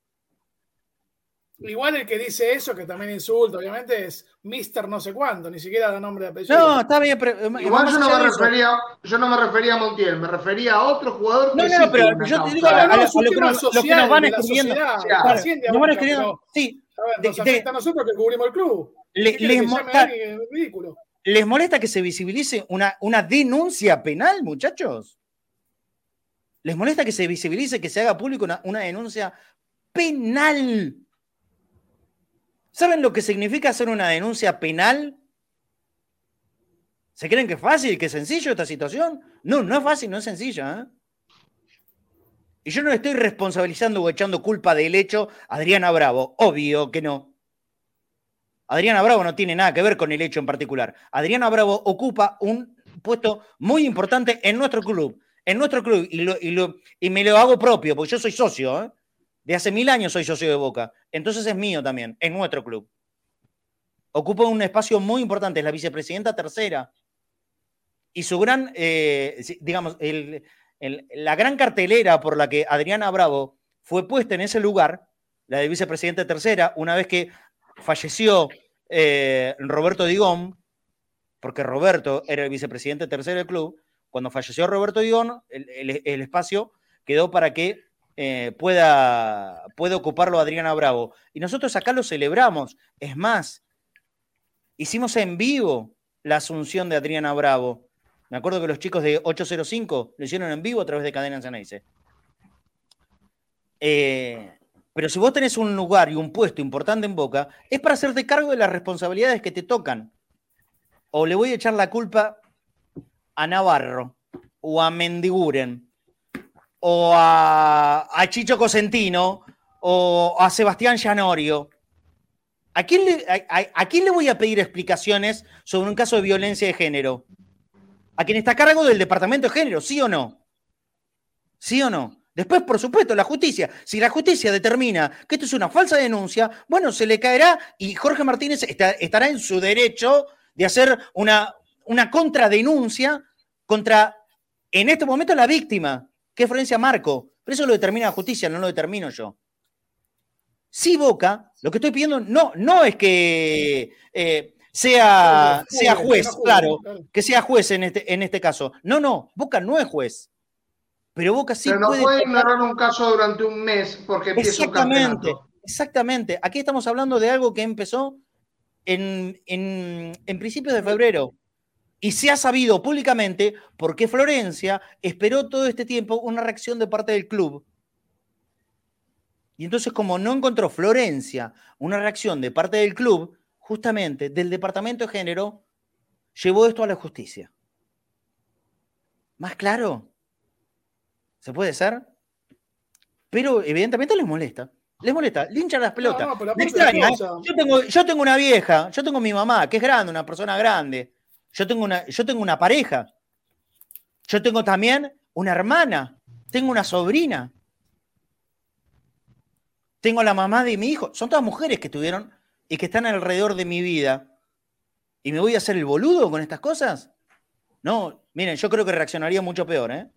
Igual el que dice eso, que también insulta, obviamente, es Mister no sé cuándo, ni siquiera da nombre de apellido. No, está bien, pero. Eh, Igual yo no, me refería, yo no me refería a Montiel, me refería a otro jugador. No, que no, pero yo te digo a, lo, que nos, lo que nos van escribiendo. nos van escribiendo. Sí. nos afecta a nosotros que cubrimos el club. les, ridículo. ¿Les molesta que se visibilice una, una denuncia penal, muchachos? ¿Les molesta que se visibilice, que se haga público una, una denuncia penal? ¿Saben lo que significa hacer una denuncia penal? ¿Se creen que es fácil, que es sencillo esta situación? No, no es fácil, no es sencilla. ¿eh? Y yo no le estoy responsabilizando o echando culpa del hecho a Adriana Bravo. Obvio que no. Adriana Bravo no tiene nada que ver con el hecho en particular. Adriana Bravo ocupa un puesto muy importante en nuestro club. En nuestro club. Y, me lo hago propio, porque yo soy socio. ¿eh? De hace mil años soy socio de Boca. Entonces es mío también, en nuestro club. Ocupa un espacio muy importante, es la vicepresidenta tercera. Y su gran, eh, digamos, la gran cartelera por la que Adriana Bravo fue puesta en ese lugar, la de vicepresidenta tercera, una vez que falleció eh, Roberto Digón, porque Roberto era el vicepresidente tercero del club, cuando falleció Roberto Digón, el espacio quedó para que eh, pueda, pueda ocuparlo Adriana Bravo. Y nosotros acá lo celebramos. Es más, hicimos en vivo la asunción de Adriana Bravo. Me acuerdo que los chicos de 805 lo hicieron en vivo a través de Cadena Ceneice. Eh, pero si vos tenés un lugar y un puesto importante en Boca, es para hacerte cargo de las responsabilidades que te tocan. O le voy a echar la culpa a Navarro o a Mendiguren o a, Chicho Cosentino o a Sebastián Llanorio. ¿A quién, le, voy a pedir explicaciones sobre un caso de violencia de género? ¿A quien está a cargo del departamento de género? ¿Sí o no? ¿Sí o no? Después, por supuesto, la justicia. Si la justicia determina que esto es una falsa denuncia, bueno, se le caerá y Jorge Martínez estará en su derecho de hacer una, una contradenuncia contra, en este momento, la víctima. ¿Qué Florencia Marco? Pero eso lo determina la justicia, no lo determino yo. Si Boca, lo que estoy pidiendo no, no es que eh, sea, sea juez, claro, que sea juez en este, en este caso. No, no, Boca no es juez. Pero Boca sí Pero no puede, ignorar un caso durante un mes porque empieza exactamente, un Exactamente. Aquí estamos hablando de algo que empezó en, en, en principios de febrero. Y se ha sabido públicamente por qué Florencia esperó todo este tiempo una reacción de parte del club. Y entonces, como no encontró Florencia una reacción de parte del club, justamente del Departamento de Género, llevó esto a la justicia. ¿Más claro? ¿Se puede ser? Pero evidentemente les molesta. Les molesta, linchan las pelotas. ¿eh? yo, tengo, yo tengo una vieja, yo tengo mi mamá, que es grande, una persona grande yo tengo una, yo tengo una pareja. Yo tengo también una hermana. Tengo una sobrina. Tengo la mamá de mi hijo. Son todas mujeres que estuvieron y que están alrededor de mi vida. ¿Y me voy a hacer el boludo con estas cosas? No, miren, yo creo que reaccionaría mucho peor, ¿eh?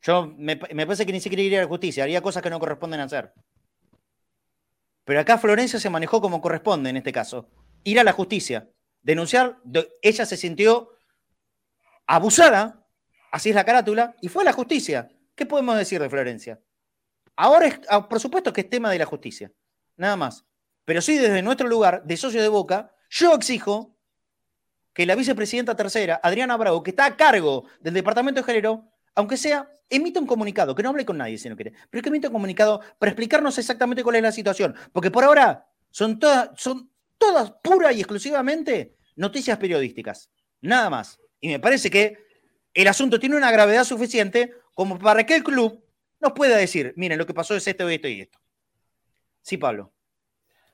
Yo me, me parece que ni siquiera iría a la justicia, haría cosas que no corresponden hacer. Pero acá Florencia se manejó como corresponde en este caso. Ir a la justicia denunciar, ella se sintió abusada, así es la carátula, y fue a la justicia. ¿Qué podemos decir de Florencia? Ahora, es, ah, por supuesto que es tema de la justicia, nada más. Pero sí, desde nuestro lugar de socio de Boca, yo exijo que la vicepresidenta tercera, Adriana Bravo, que está a cargo del Departamento de Género, aunque sea, emita un comunicado, que no hable con nadie si no quiere, pero que emita un comunicado para explicarnos exactamente cuál es la situación. Porque por ahora son todas, son todas pura y exclusivamente noticias periodísticas. Nada más. Y me parece que el asunto tiene una gravedad suficiente como para que el club nos pueda decir, miren, lo que pasó es esto, esto y esto. Sí, Pablo.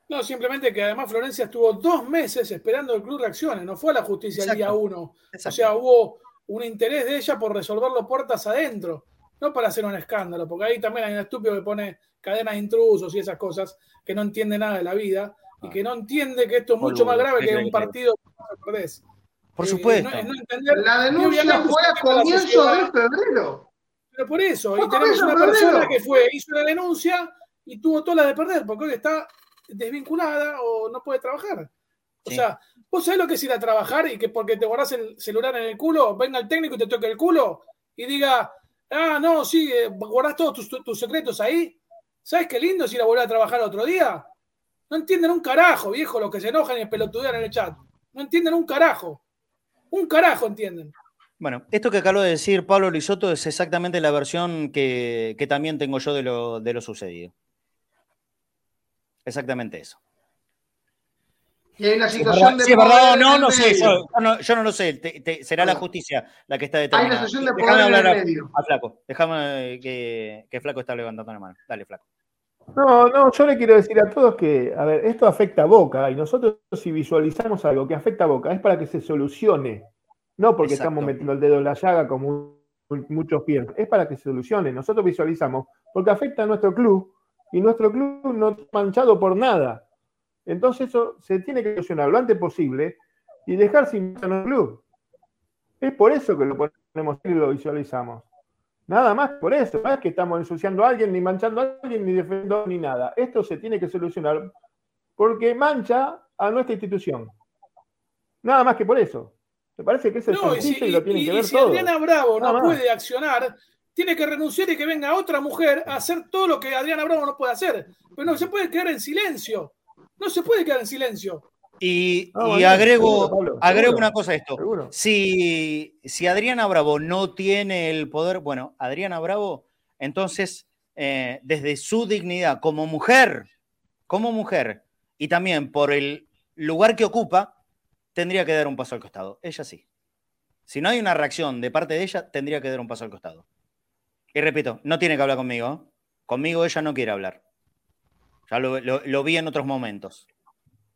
No, simplemente que además Florencia estuvo dos meses esperando que el club reaccione, no fue a la justicia el día uno. O sea, hubo un interés de ella por resolver las puertas adentro, no para hacer un escándalo, porque ahí también hay un estúpido que pone cadenas de intrusos y esas cosas, que no entiende nada de la vida y que no entiende que esto es mucho más grave que un partido que perdés. Por eh, supuesto. la denuncia fue a comienzo de febrero. Pero por eso, y tenemos una persona que fue, hizo la denuncia y tuvo toda la de perder, porque hoy está desvinculada o no puede trabajar. O sea, vos sabés lo que es ir a trabajar y que porque te guardás el celular en el culo, venga el técnico y te toque el culo y diga, ah, no, sí, eh, guardás todos tus, secretos ahí. ¿Sabes qué lindo es ir a volver a trabajar otro día? No entienden un carajo, viejo, los que se enojan y pelotudean en el chat. No entienden un carajo. Un carajo entienden. Bueno, esto que acabo de decir Pablo Lisoto es exactamente la versión que, también tengo yo de lo, de lo sucedido. Exactamente eso. Y hay una situación de. Sí, verdad, no, no sé, yo, no, lo sé. será la justicia la que está determinada. Hay una situación de poder Déjame hablar en medio. A, Flaco. Déjame que, que, Flaco está levantando la mano. Dale, Flaco. No, no, yo le quiero decir a todos que, a ver, esto afecta a Boca y nosotros si visualizamos algo que afecta a Boca es para que se solucione, no porque estamos metiendo el dedo en la llaga como muchos piensan, es para que se solucione. Nosotros visualizamos porque afecta a nuestro club y nuestro club no está manchado por nada. Entonces eso se tiene que solucionar lo antes posible y dejar sin el club. Es por eso que lo ponemos y lo visualizamos. Nada más por eso. No es que estamos ensuciando a alguien, ni manchando a alguien, ni defendiendo ni nada. Esto se tiene que solucionar porque mancha a nuestra institución. Nada más que por eso. Me parece que ese es el y, y, lo tienen que ver si Adriana Bravo no puede accionar, tiene que renunciar y que venga otra mujer a hacer todo lo que Adriana Bravo no puede hacer. Pero no se puede quedar en silencio. No se puede quedar en silencio. Y, agrego, agrego una cosa a esto. Si, si, Adriana Bravo no tiene el poder, bueno, Adriana Bravo, entonces, eh, desde su dignidad como mujer, como mujer, y también por el lugar que ocupa, tendría que dar un paso al costado. Ella sí. Si no hay una reacción de parte de ella, tendría que dar un paso al costado. Y repito, no tiene que hablar conmigo. ¿eh? Conmigo ella no quiere hablar. Ya lo, vi en otros momentos.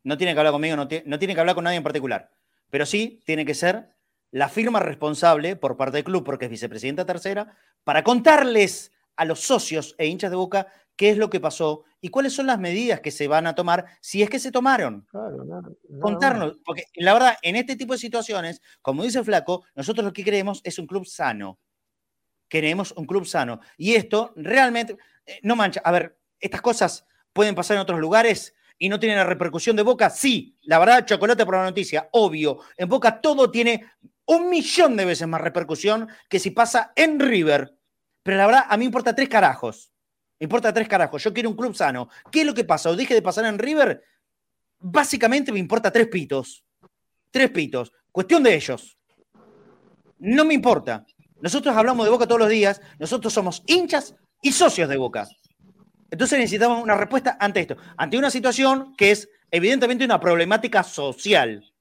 No tiene que hablar conmigo, no, no tiene que hablar con nadie en particular. Pero sí tiene que ser la firma responsable por parte del club, porque es vicepresidenta tercera, para contarles a los socios e hinchas de boca qué es lo que pasó y cuáles son las medidas que se van a tomar, si es que se tomaron. Contarnos, porque la verdad, en este tipo de situaciones, como dice Flaco, nosotros lo que queremos es un club sano. Queremos un club sano. Y esto realmente eh, no mancha. A ver, estas cosas pueden pasar en otros lugares y no tienen la repercusión de Boca. Sí, la verdad, chocolate por la noticia, obvio. En Boca todo tiene un millón de veces más repercusión que si pasa en River. Pero la verdad, a mí me importa tres carajos. Me importa tres carajos. Yo quiero un club sano. ¿Qué es lo que pasa? ¿O deje de pasar en River? Básicamente me importa tres pitos. Tres pitos. Cuestión de ellos. No me importa. Nosotros hablamos de Boca todos los días. Nosotros somos hinchas y socios de Boca. Entonces necesitamos una respuesta ante esto, ante una situación que es evidentemente una problemática social.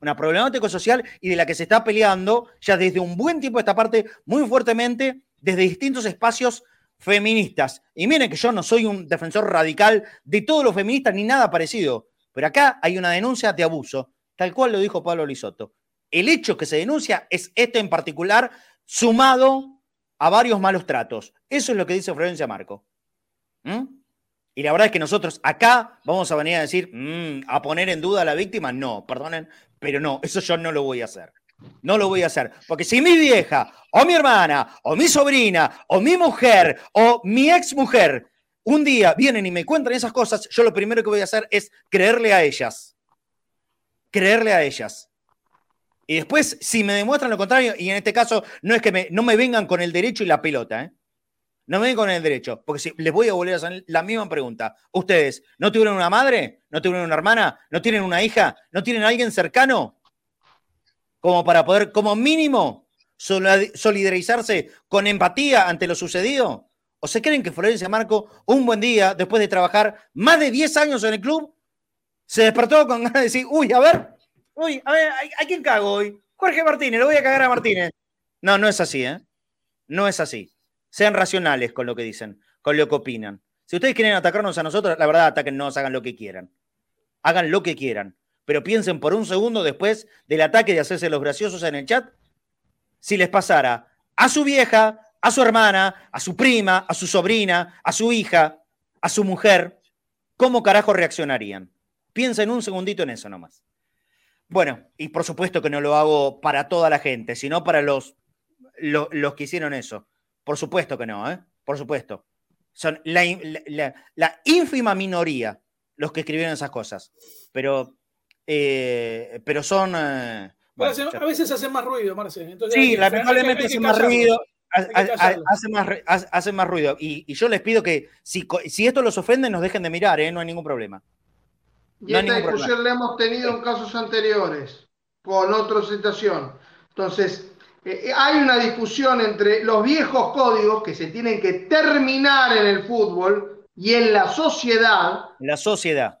Una problemática social y de la que se está peleando ya desde un buen tiempo esta parte muy fuertemente desde distintos espacios feministas. Y miren que yo no soy un defensor radical de todos los feministas ni nada parecido, pero acá hay una denuncia de abuso, tal cual lo dijo Pablo Lisotto. El hecho que se denuncia es este en particular, sumado a varios malos tratos. Eso es lo que dice Florencia Marco. ¿Mm? Y la verdad es que nosotros acá vamos a venir a decir, mm, a poner en duda a la víctima, no, perdonen, pero no, eso yo no lo voy a hacer. No lo voy a hacer. Porque si mi vieja, o mi hermana, o mi sobrina, o mi mujer, o mi ex mujer, un día vienen y me cuentan esas cosas, yo lo primero que voy a hacer es creerle a ellas. Creerle a ellas. Y después, si me demuestran lo contrario, y en este caso no es que me, no me vengan con el derecho y la pelota, ¿eh? No me ven con el derecho, porque si les voy a volver a hacer la misma pregunta. ¿Ustedes no tuvieron una madre? ¿No tuvieron una hermana? ¿No tienen una hija? ¿No tienen a alguien cercano? Como para poder, como mínimo, solidarizarse con empatía ante lo sucedido. ¿O se creen que Florencia Marco, un buen día, después de trabajar más de 10 años en el club, se despertó con ganas de decir, uy, a ver, uy, a ver, ¿a, quién cago hoy? Jorge Martínez, lo voy a cagar a Martínez. No, no es así, ¿eh? No es así. Sean racionales con lo que dicen, con lo que opinan. Si ustedes quieren atacarnos a nosotros, la verdad, ataquennos, hagan lo que quieran. Hagan lo que quieran. Pero piensen por un segundo después del ataque de hacerse los graciosos en el chat, si les pasara a su vieja, a su hermana, a su prima, a su sobrina, a su hija, a su mujer, ¿cómo carajo reaccionarían? Piensen un segundito en eso nomás. Bueno, y por supuesto que no lo hago para toda la gente, sino para los, los, los que hicieron eso. Por supuesto que no, ¿eh? Por supuesto. Son la, ínfima minoría los que escribieron esas cosas. Pero, eh, pero son. Eh, a veces hacen más ruido, Marce. sí, lamentablemente hacen más ruido. Hace más, hace más ruido. Y, yo les pido que si, si esto los ofende, nos dejen de mirar, ¿eh? no hay ningún problema. Y esta discusión la hemos tenido en casos anteriores, con otra situación. Entonces, eh, eh, hay una discusión entre los viejos códigos que se tienen que terminar en el fútbol y en la sociedad. En la sociedad,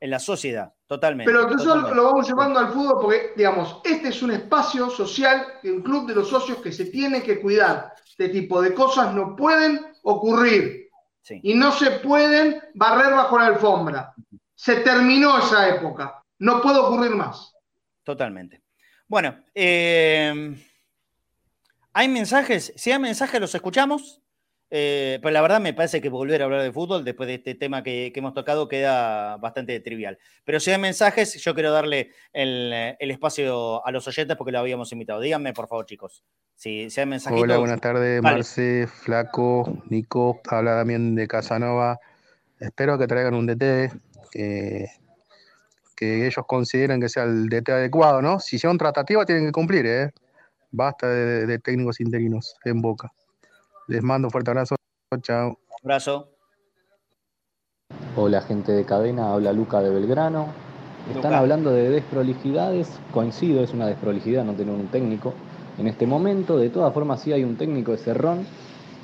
en la sociedad, totalmente. Pero nosotros lo vamos llevando al fútbol porque, digamos, este es un espacio social, un club de los socios que se tiene que cuidar. Este tipo de cosas no pueden ocurrir. Y no se pueden barrer bajo la alfombra. Se terminó esa época. No puede ocurrir más. Totalmente. Bueno, eh, ¿Hay mensajes? Si hay mensajes, los escuchamos. Eh, pero la verdad me parece que volver a hablar de fútbol después de este tema que, hemos tocado queda bastante trivial. Pero si hay mensajes, yo quiero darle el, espacio a los oyentes porque lo habíamos invitado. Díganme, por favor, chicos. Si, hay mensajes. Hola, buenas tardes, Marce, Flaco, Nico. Habla también de Casanova. Espero que traigan un DT que, que ellos consideren que sea el DT adecuado, ¿no? Si son tratativas, tienen que cumplir, ¿eh? Basta de, técnicos interinos en Boca. Les mando un fuerte abrazo. Chao. Abrazo. Hola gente de cadena, habla Luca de Belgrano. Están hablando de desprolijidades, coincido, es una desprolijidad no tener un técnico en este momento. De todas formas, si hay un técnico de Cerrón.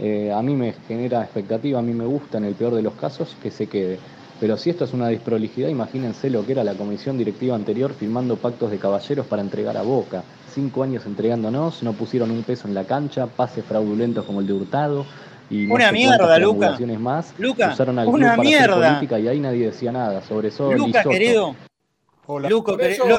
Eh, a mí me genera expectativa, a mí me gusta en el peor de los casos que se quede. Pero si esto es una desprolijidad, imagínense lo que era la comisión directiva anterior firmando pactos de caballeros para entregar a Boca cinco años entregándonos, no pusieron un peso en la cancha, pases fraudulentos como el de Hurtado. Y una mierda, Luca. Más, Luca, usaron al una mierda. política y ahí nadie decía nada sobre eso. Luca, querido. Hola. Luca,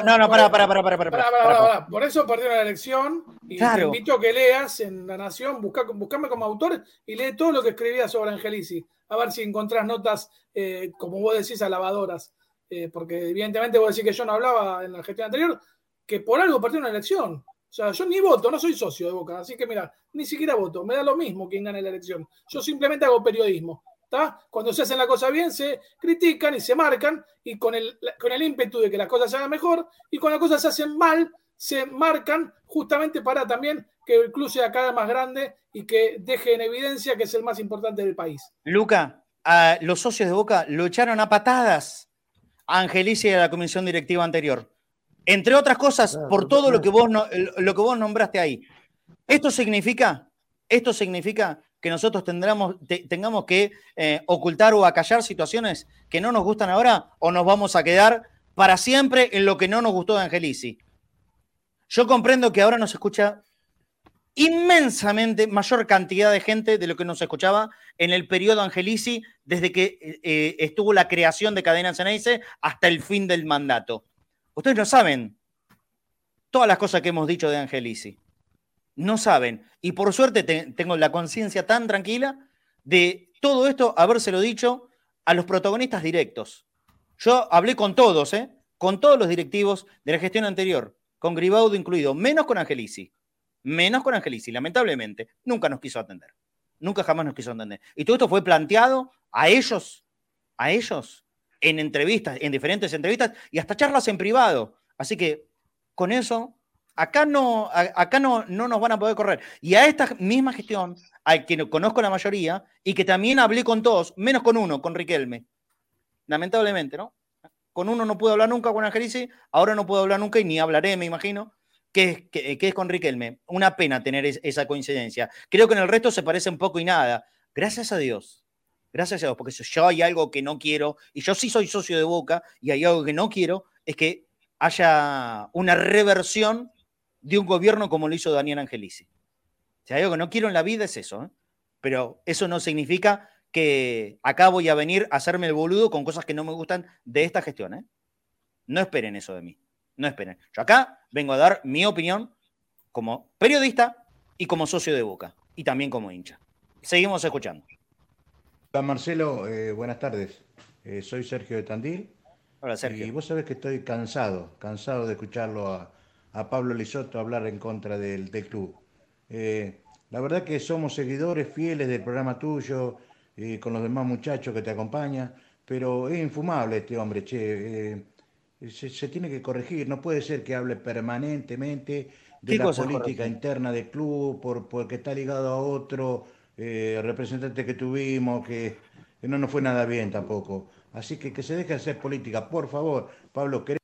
no, no, para, para, para, para, para, para, Por eso perdieron la elección y te invito a que leas en La Nación, busca, buscame como autor y lee todo lo que escribía sobre Angelici. A ver si encontrás notas, eh, como vos decís, alabadoras. Eh, porque evidentemente vos decís que yo no hablaba en la gestión anterior, que por algo partió una elección. O sea, yo ni voto, no soy socio de Boca, así que mira, ni siquiera voto, me da lo mismo quien gane la elección. Yo simplemente hago periodismo. ¿está? Cuando se hacen la cosa bien, se critican y se marcan, y con el, con el ímpetu de que las cosas se hagan mejor, y cuando las cosas se hacen mal, se marcan justamente para también que el club sea cada vez más grande y que deje en evidencia que es el más importante del país. Luca, los socios de Boca lo echaron a patadas a Angelici y a la comisión directiva anterior. Entre otras cosas, por todo lo que, vos lo que vos nombraste ahí. Esto significa, esto significa que nosotros tendremos, tengamos que eh, ocultar o acallar situaciones que no nos gustan ahora o nos vamos a quedar para siempre en lo que no nos gustó de Angelici. Yo comprendo que ahora nos escucha inmensamente mayor cantidad de gente de lo que nos escuchaba en el periodo Angelici desde que eh, eh, estuvo la creación de Cadena Ceneice hasta el fin del mandato. Ustedes no saben todas las cosas que hemos dicho de Angelici. No saben. Y por suerte tengo la conciencia tan tranquila de todo esto habérselo dicho a los protagonistas directos. Yo hablé con todos, ¿eh? con todos los directivos de la gestión anterior, con Gribaudo incluido, menos con Angelici. Menos con Angelici, lamentablemente. Nunca nos quiso atender. Nunca jamás nos quiso atender. Y todo esto fue planteado a ellos, a ellos, en entrevistas, en diferentes entrevistas y hasta charlas en privado. Así que con eso, acá no, acá no, no nos van a poder correr. Y a esta misma gestión, al que conozco la mayoría y que también hablé con todos, menos con uno, con Riquelme. Lamentablemente, ¿no? Con uno no puedo hablar nunca con Angelici, ahora no puedo hablar nunca y ni hablaré, me imagino, que es con Riquelme. Una pena tener esa coincidencia. Creo que en el resto se parece un poco y nada. Gracias a Dios Gracias a Dios, porque si yo hay algo que no quiero, y yo sí soy socio de Boca, y hay algo que no quiero, es que haya una reversión de un gobierno como lo hizo Daniel Angelici. Si hay algo que no quiero en la vida es eso, ¿eh? pero eso no significa que acá voy a venir a hacerme el boludo con cosas que no me gustan de esta gestión. ¿eh? No esperen eso de mí, no esperen. Yo acá vengo a dar mi opinión como periodista y como socio de Boca, y también como hincha. Seguimos escuchando. Hola Marcelo, eh, buenas tardes. Eh, soy Sergio de Tandil. Hola Sergio. Y vos sabés que estoy cansado, cansado de escucharlo a, Pablo Lisoto hablar en contra del, club. Eh, la verdad que somos seguidores fieles del programa tuyo, con los demás muchachos que te acompañan, pero es infumable este hombre, che. Se, tiene que corregir, no puede ser que hable permanentemente de la política interna del club, por, porque está ligado a otro representante que tuvimos, que, no nos fue nada bien tampoco. Así que que se deje de hacer política, por favor. Pablo, ¿querés?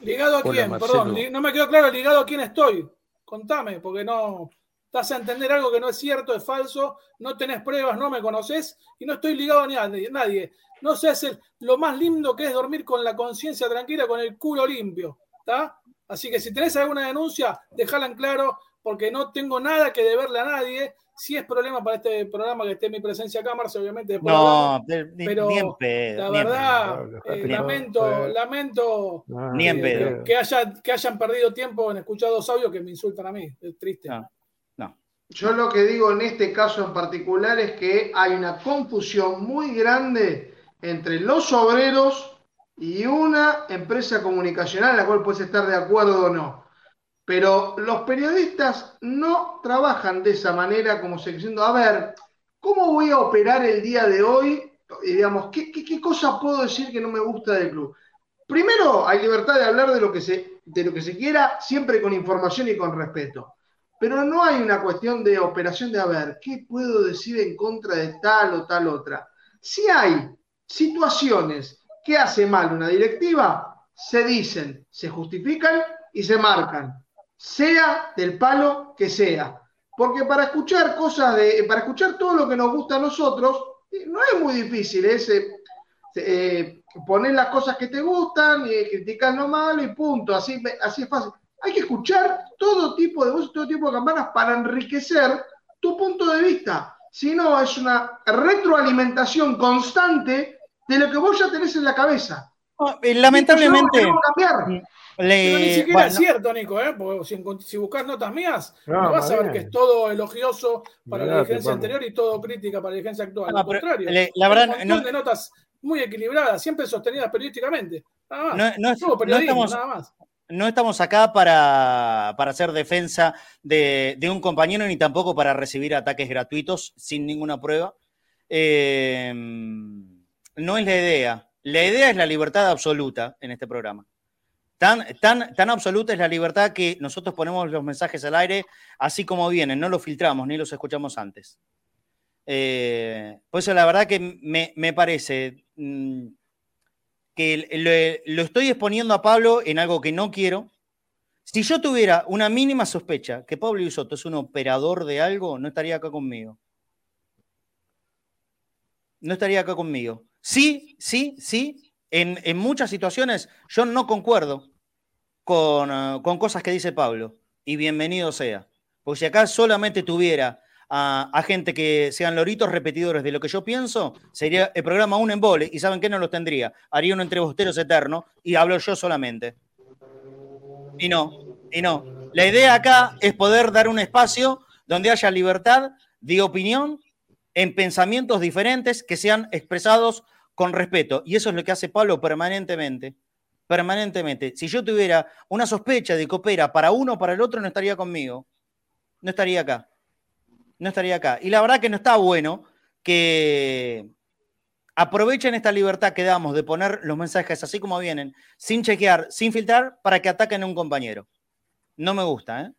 ¿Ligado a quién? Perdón, no me quedó claro ligado a quién estoy. Contame, porque no estás a entender algo que no es cierto, es falso, no tenés pruebas, no me conoces y no estoy ligado a nadie. No sé hacer lo más lindo que es dormir con la conciencia tranquila, con el culo limpio. ¿Está? Así que si tenés alguna denuncia, déjala en claro, porque no tengo nada que deberle a nadie si es problema para este programa que esté mi presencia acá, Marce, obviamente. No, pero la verdad, eh, lamento, lamento eh, que, haya, que hayan perdido tiempo en escuchar dos audios que me insultan a mí. Es triste. No, no. Yo lo que digo en este caso en particular es que hay una confusión muy grande entre los obreros y una empresa comunicacional en la cual puedes estar de acuerdo o no. Pero los periodistas no trabajan de esa manera como se diciendo, a ver, ¿cómo voy a operar el día de hoy? digamos, ¿qué, qué, cosa puedo decir que no me gusta del club? Primero, hay libertad de hablar de lo, que se, de lo que se quiera, siempre con información y con respeto. Pero no hay una cuestión de operación de, a ver, ¿qué puedo decir en contra de tal o tal otra? Si hay situaciones que hace mal una directiva, se dicen, se justifican y se marcan sea del palo que sea. Porque para escuchar cosas de, para escuchar todo lo que nos gusta a nosotros, eh, no es muy difícil, es eh, eh, poner las cosas que te gustan y criticar lo malo y punto, así, así es fácil. Hay que escuchar todo tipo de voces, todo tipo de campanas para enriquecer tu punto de vista. Si no, es una retroalimentación constante de lo que vos ya tenés en la cabeza. Lamentablemente, pero ni siquiera es cierto, Nico, ¿eh? Porque si, si buscas notas mías, no, vas a ver que es todo elogioso para la dirigencia anterior y todo crítica para la dirigencia actual. Al contrario, la verdad, un montón de notas muy equilibradas, siempre sostenidas periodísticamente. Nada más. No, estamos, nada más. No estamos acá para, para hacer defensa de, de, un compañero ni tampoco para recibir ataques gratuitos sin ninguna prueba. Eh, no es la idea. La idea es la libertad absoluta en este programa. Tan, tan, tan absoluta es la libertad que nosotros ponemos los mensajes al aire así como vienen, no los filtramos ni los escuchamos antes. Eh, por eso la verdad que me, parece mm, que lo, estoy exponiendo a Pablo en algo que no quiero. Si yo tuviera una mínima sospecha que Pablo Isoto es un operador de algo, no estaría acá conmigo. No estaría acá conmigo. Sí, sí, sí, en, muchas situaciones yo no concuerdo con, eh, con, cosas que dice Pablo, y bienvenido sea. Porque si acá solamente tuviera a, gente que sean loritos repetidores de lo que yo pienso, sería el programa un embole, y ¿saben qué? No lo tendría. Haría un entrevosteros eterno y hablo yo solamente. Y no, y no. La idea acá es poder dar un espacio donde haya libertad de opinión en pensamientos diferentes que sean expresados con respeto. Y eso es lo que hace Pablo permanentemente. Permanentemente. Si yo tuviera una sospecha de que opera para uno o para el otro, no estaría conmigo. No estaría acá. No estaría acá. Y la verdad que no está bueno que aprovechen esta libertad que damos de poner los mensajes así como vienen, sin chequear, sin filtrar, para que ataquen a un compañero. No me gusta, ¿eh?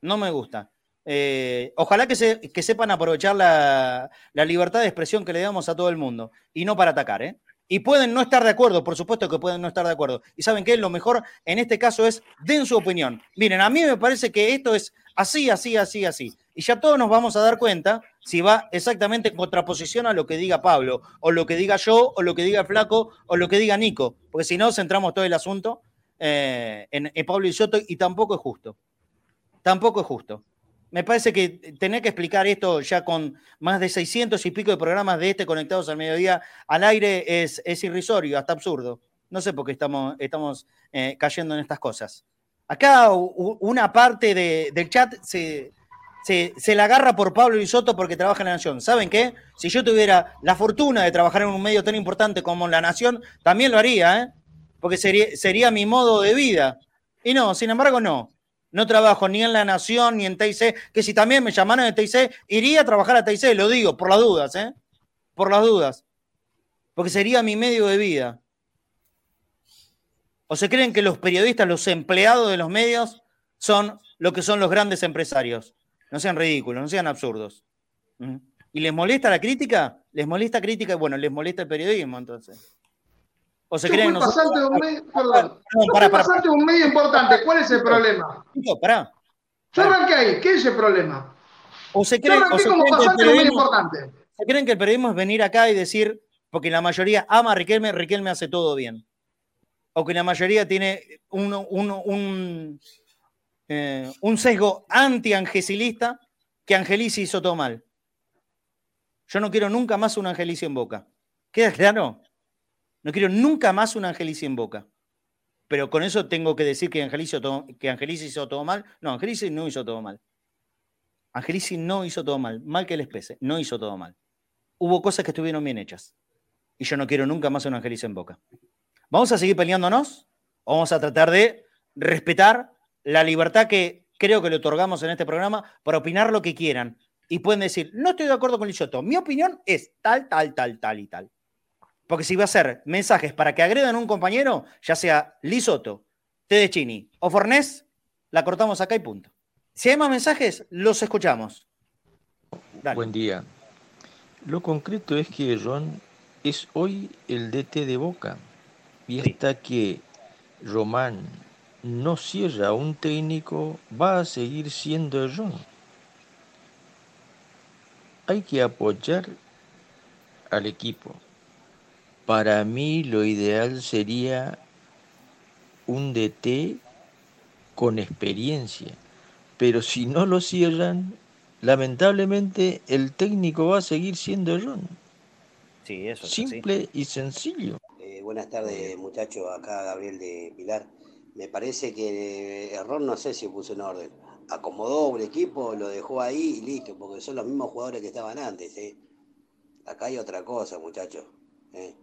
No me gusta. Eh, ojalá que, se, que, sepan aprovechar la, libertad de expresión que le damos a todo el mundo y no para atacar. ¿eh? Y pueden no estar de acuerdo, por supuesto que pueden no estar de acuerdo. Y saben que lo mejor en este caso es den su opinión. Miren, a mí me parece que esto es así, así, así, así. Y ya todos nos vamos a dar cuenta si va exactamente en contraposición a lo que diga Pablo, o lo que diga yo, o lo que diga Flaco, o lo que diga Nico. Porque si no, centramos todo el asunto eh, en, en Pablo y Soto y tampoco es justo. Tampoco es justo me parece que tener que explicar esto ya con más de 600 y pico de programas de este conectados al mediodía al aire es, es irrisorio, hasta absurdo. No sé por qué estamos, estamos eh, cayendo en estas cosas. Acá una parte del chat se, se, la agarra por Pablo y Soto porque trabaja en La Nación. ¿Saben qué? Si yo tuviera la fortuna de trabajar en un medio tan importante como La Nación, también lo haría, ¿eh? porque sería, sería mi modo de vida. Y no, sin embargo, no no trabajo ni en La Nación ni en TIC, que si también me llamaran de TIC, iría a trabajar a TIC, lo digo, por las dudas, ¿eh? por las dudas, porque sería mi medio de vida. ¿O se creen que los periodistas, los empleados de los medios, son lo que son los grandes empresarios? No sean ridículos, no sean absurdos. ¿Y les molesta la crítica? ¿Les molesta crítica? Bueno, les molesta el periodismo, entonces. ¿O se creen pasante de un medio, perdón. pasante de un medio importante. ¿Cuál es el problema? No, pará. Yo arranqué ahí. ¿Qué es el problema? O se creen, o se creen que el periodismo, ¿Se creen que el periodismo es venir acá y decir, porque la mayoría ama a Riquelme, Riquelme hace todo bien? O que la mayoría tiene un, un, eh, un sesgo anti-angesilista que Angelici hizo todo mal. Yo no quiero nunca más un Angelici en boca. ¿Queda claro? No quiero nunca más un Angelici en boca. Pero con eso tengo que decir que Angelici, hizo todo mal. No, Angelici no hizo todo mal. Angelici no hizo todo mal. Mal que les pese, no hizo todo mal. Hubo cosas que estuvieron bien hechas. Y yo no quiero nunca más un Angelici en boca. ¿Vamos a seguir peleándonos? ¿O vamos a tratar de respetar la libertad que creo que le otorgamos en este programa para opinar lo que quieran? Y pueden decir, no estoy de acuerdo con Lisoto. Mi opinión es tal, tal, tal, tal y tal. Porque si va a ser mensajes para que agredan a un compañero, ya sea Lisoto, Tedechini o Fornés, la cortamos acá y punto. Si hay más mensajes, los escuchamos. Buen día. Lo concreto es que Ron es hoy el DT de Boca. Y hasta que Román no cierra un técnico, va a seguir siendo Ron. Hay que apoyar al equipo. Para mí lo ideal sería un DT con experiencia, pero si no lo cierran, lamentablemente el técnico va a seguir siendo Ron. Sí, eso Simple y sencillo. Eh, buenas tardes, muchachos. Acá Gabriel de Pilar. Me parece que Ron no sé si puso en orden. Acomodó un equipo, lo dejó ahí y listo, porque son los mismos jugadores que estaban antes. ¿eh? Acá hay otra cosa, muchachos. ¿eh?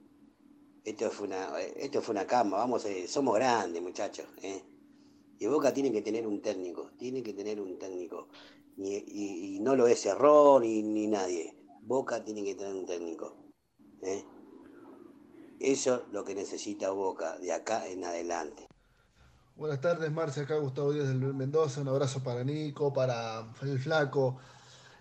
Esto fue una, esto fue una cama, vamos, eh, somos grandes, muchachos. ¿eh? Y Boca tiene que tener un técnico, tiene que tener un técnico. Y, no lo es error ni, ni, nadie. Boca tiene que tener un técnico. ¿eh? Eso es lo que necesita Boca de acá en adelante. Buenas tardes, Marcia. Acá Gustavo Díaz del Mendoza. Un abrazo para Nico, para el Flaco,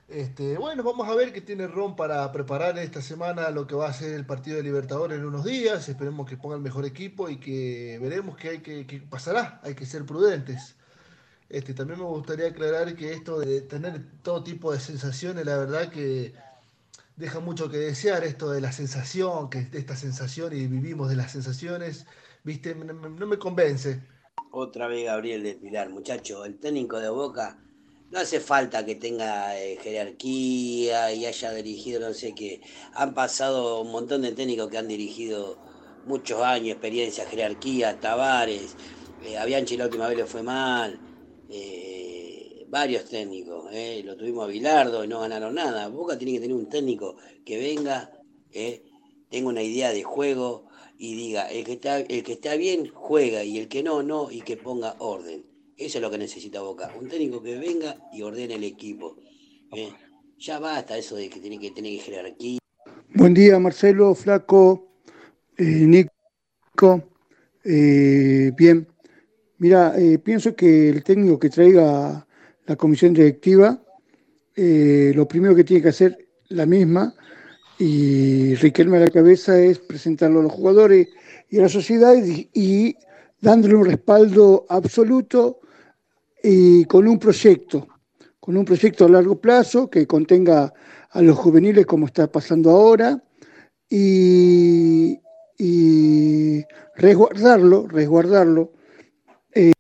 este, bueno, vamos a ver qué tiene Ron para preparar esta semana lo que va a ser el partido de Libertadores en unos días. Esperemos que ponga el mejor equipo y que veremos qué hay que, pasará. Hay que ser prudentes. Este, también me gustaría aclarar que esto de tener todo tipo de sensaciones, la verdad que deja mucho que desear esto de la sensación, que esta sensación y vivimos de las sensaciones, viste, no me convence. Otra vez Gabriel de Pilar, muchacho, el técnico de Boca no hace falta que tenga eh, jerarquía y haya dirigido no sé qué. Han pasado un montón de técnicos que han dirigido muchos años, experiencia, jerarquía, Tavares, eh, la última vez le fue mal, eh, varios técnicos, eh, lo tuvimos a Bilardo y no ganaron nada. Boca tiene que tener un técnico que venga, tenga una idea de juego y diga, el que, está, el que está bien juega y el que no, no, y que ponga orden. Eso es lo que necesita Boca. Un técnico que venga y ordene el equipo. ¿eh? Ya basta eso de que tiene que tener jerarquía. Buen día, Marcelo, Flaco, eh, Nico. Eh, bien, mira, pienso que el técnico que traiga la comisión directiva, lo primero que tiene que hacer la misma y Riquelme a la cabeza es presentarlo a los jugadores y a la sociedad y dándole un respaldo absoluto y con un proyecto, con un proyecto a largo plazo que contenga a los juveniles como está pasando ahora y, resguardarlo, resguardarlo. Eh.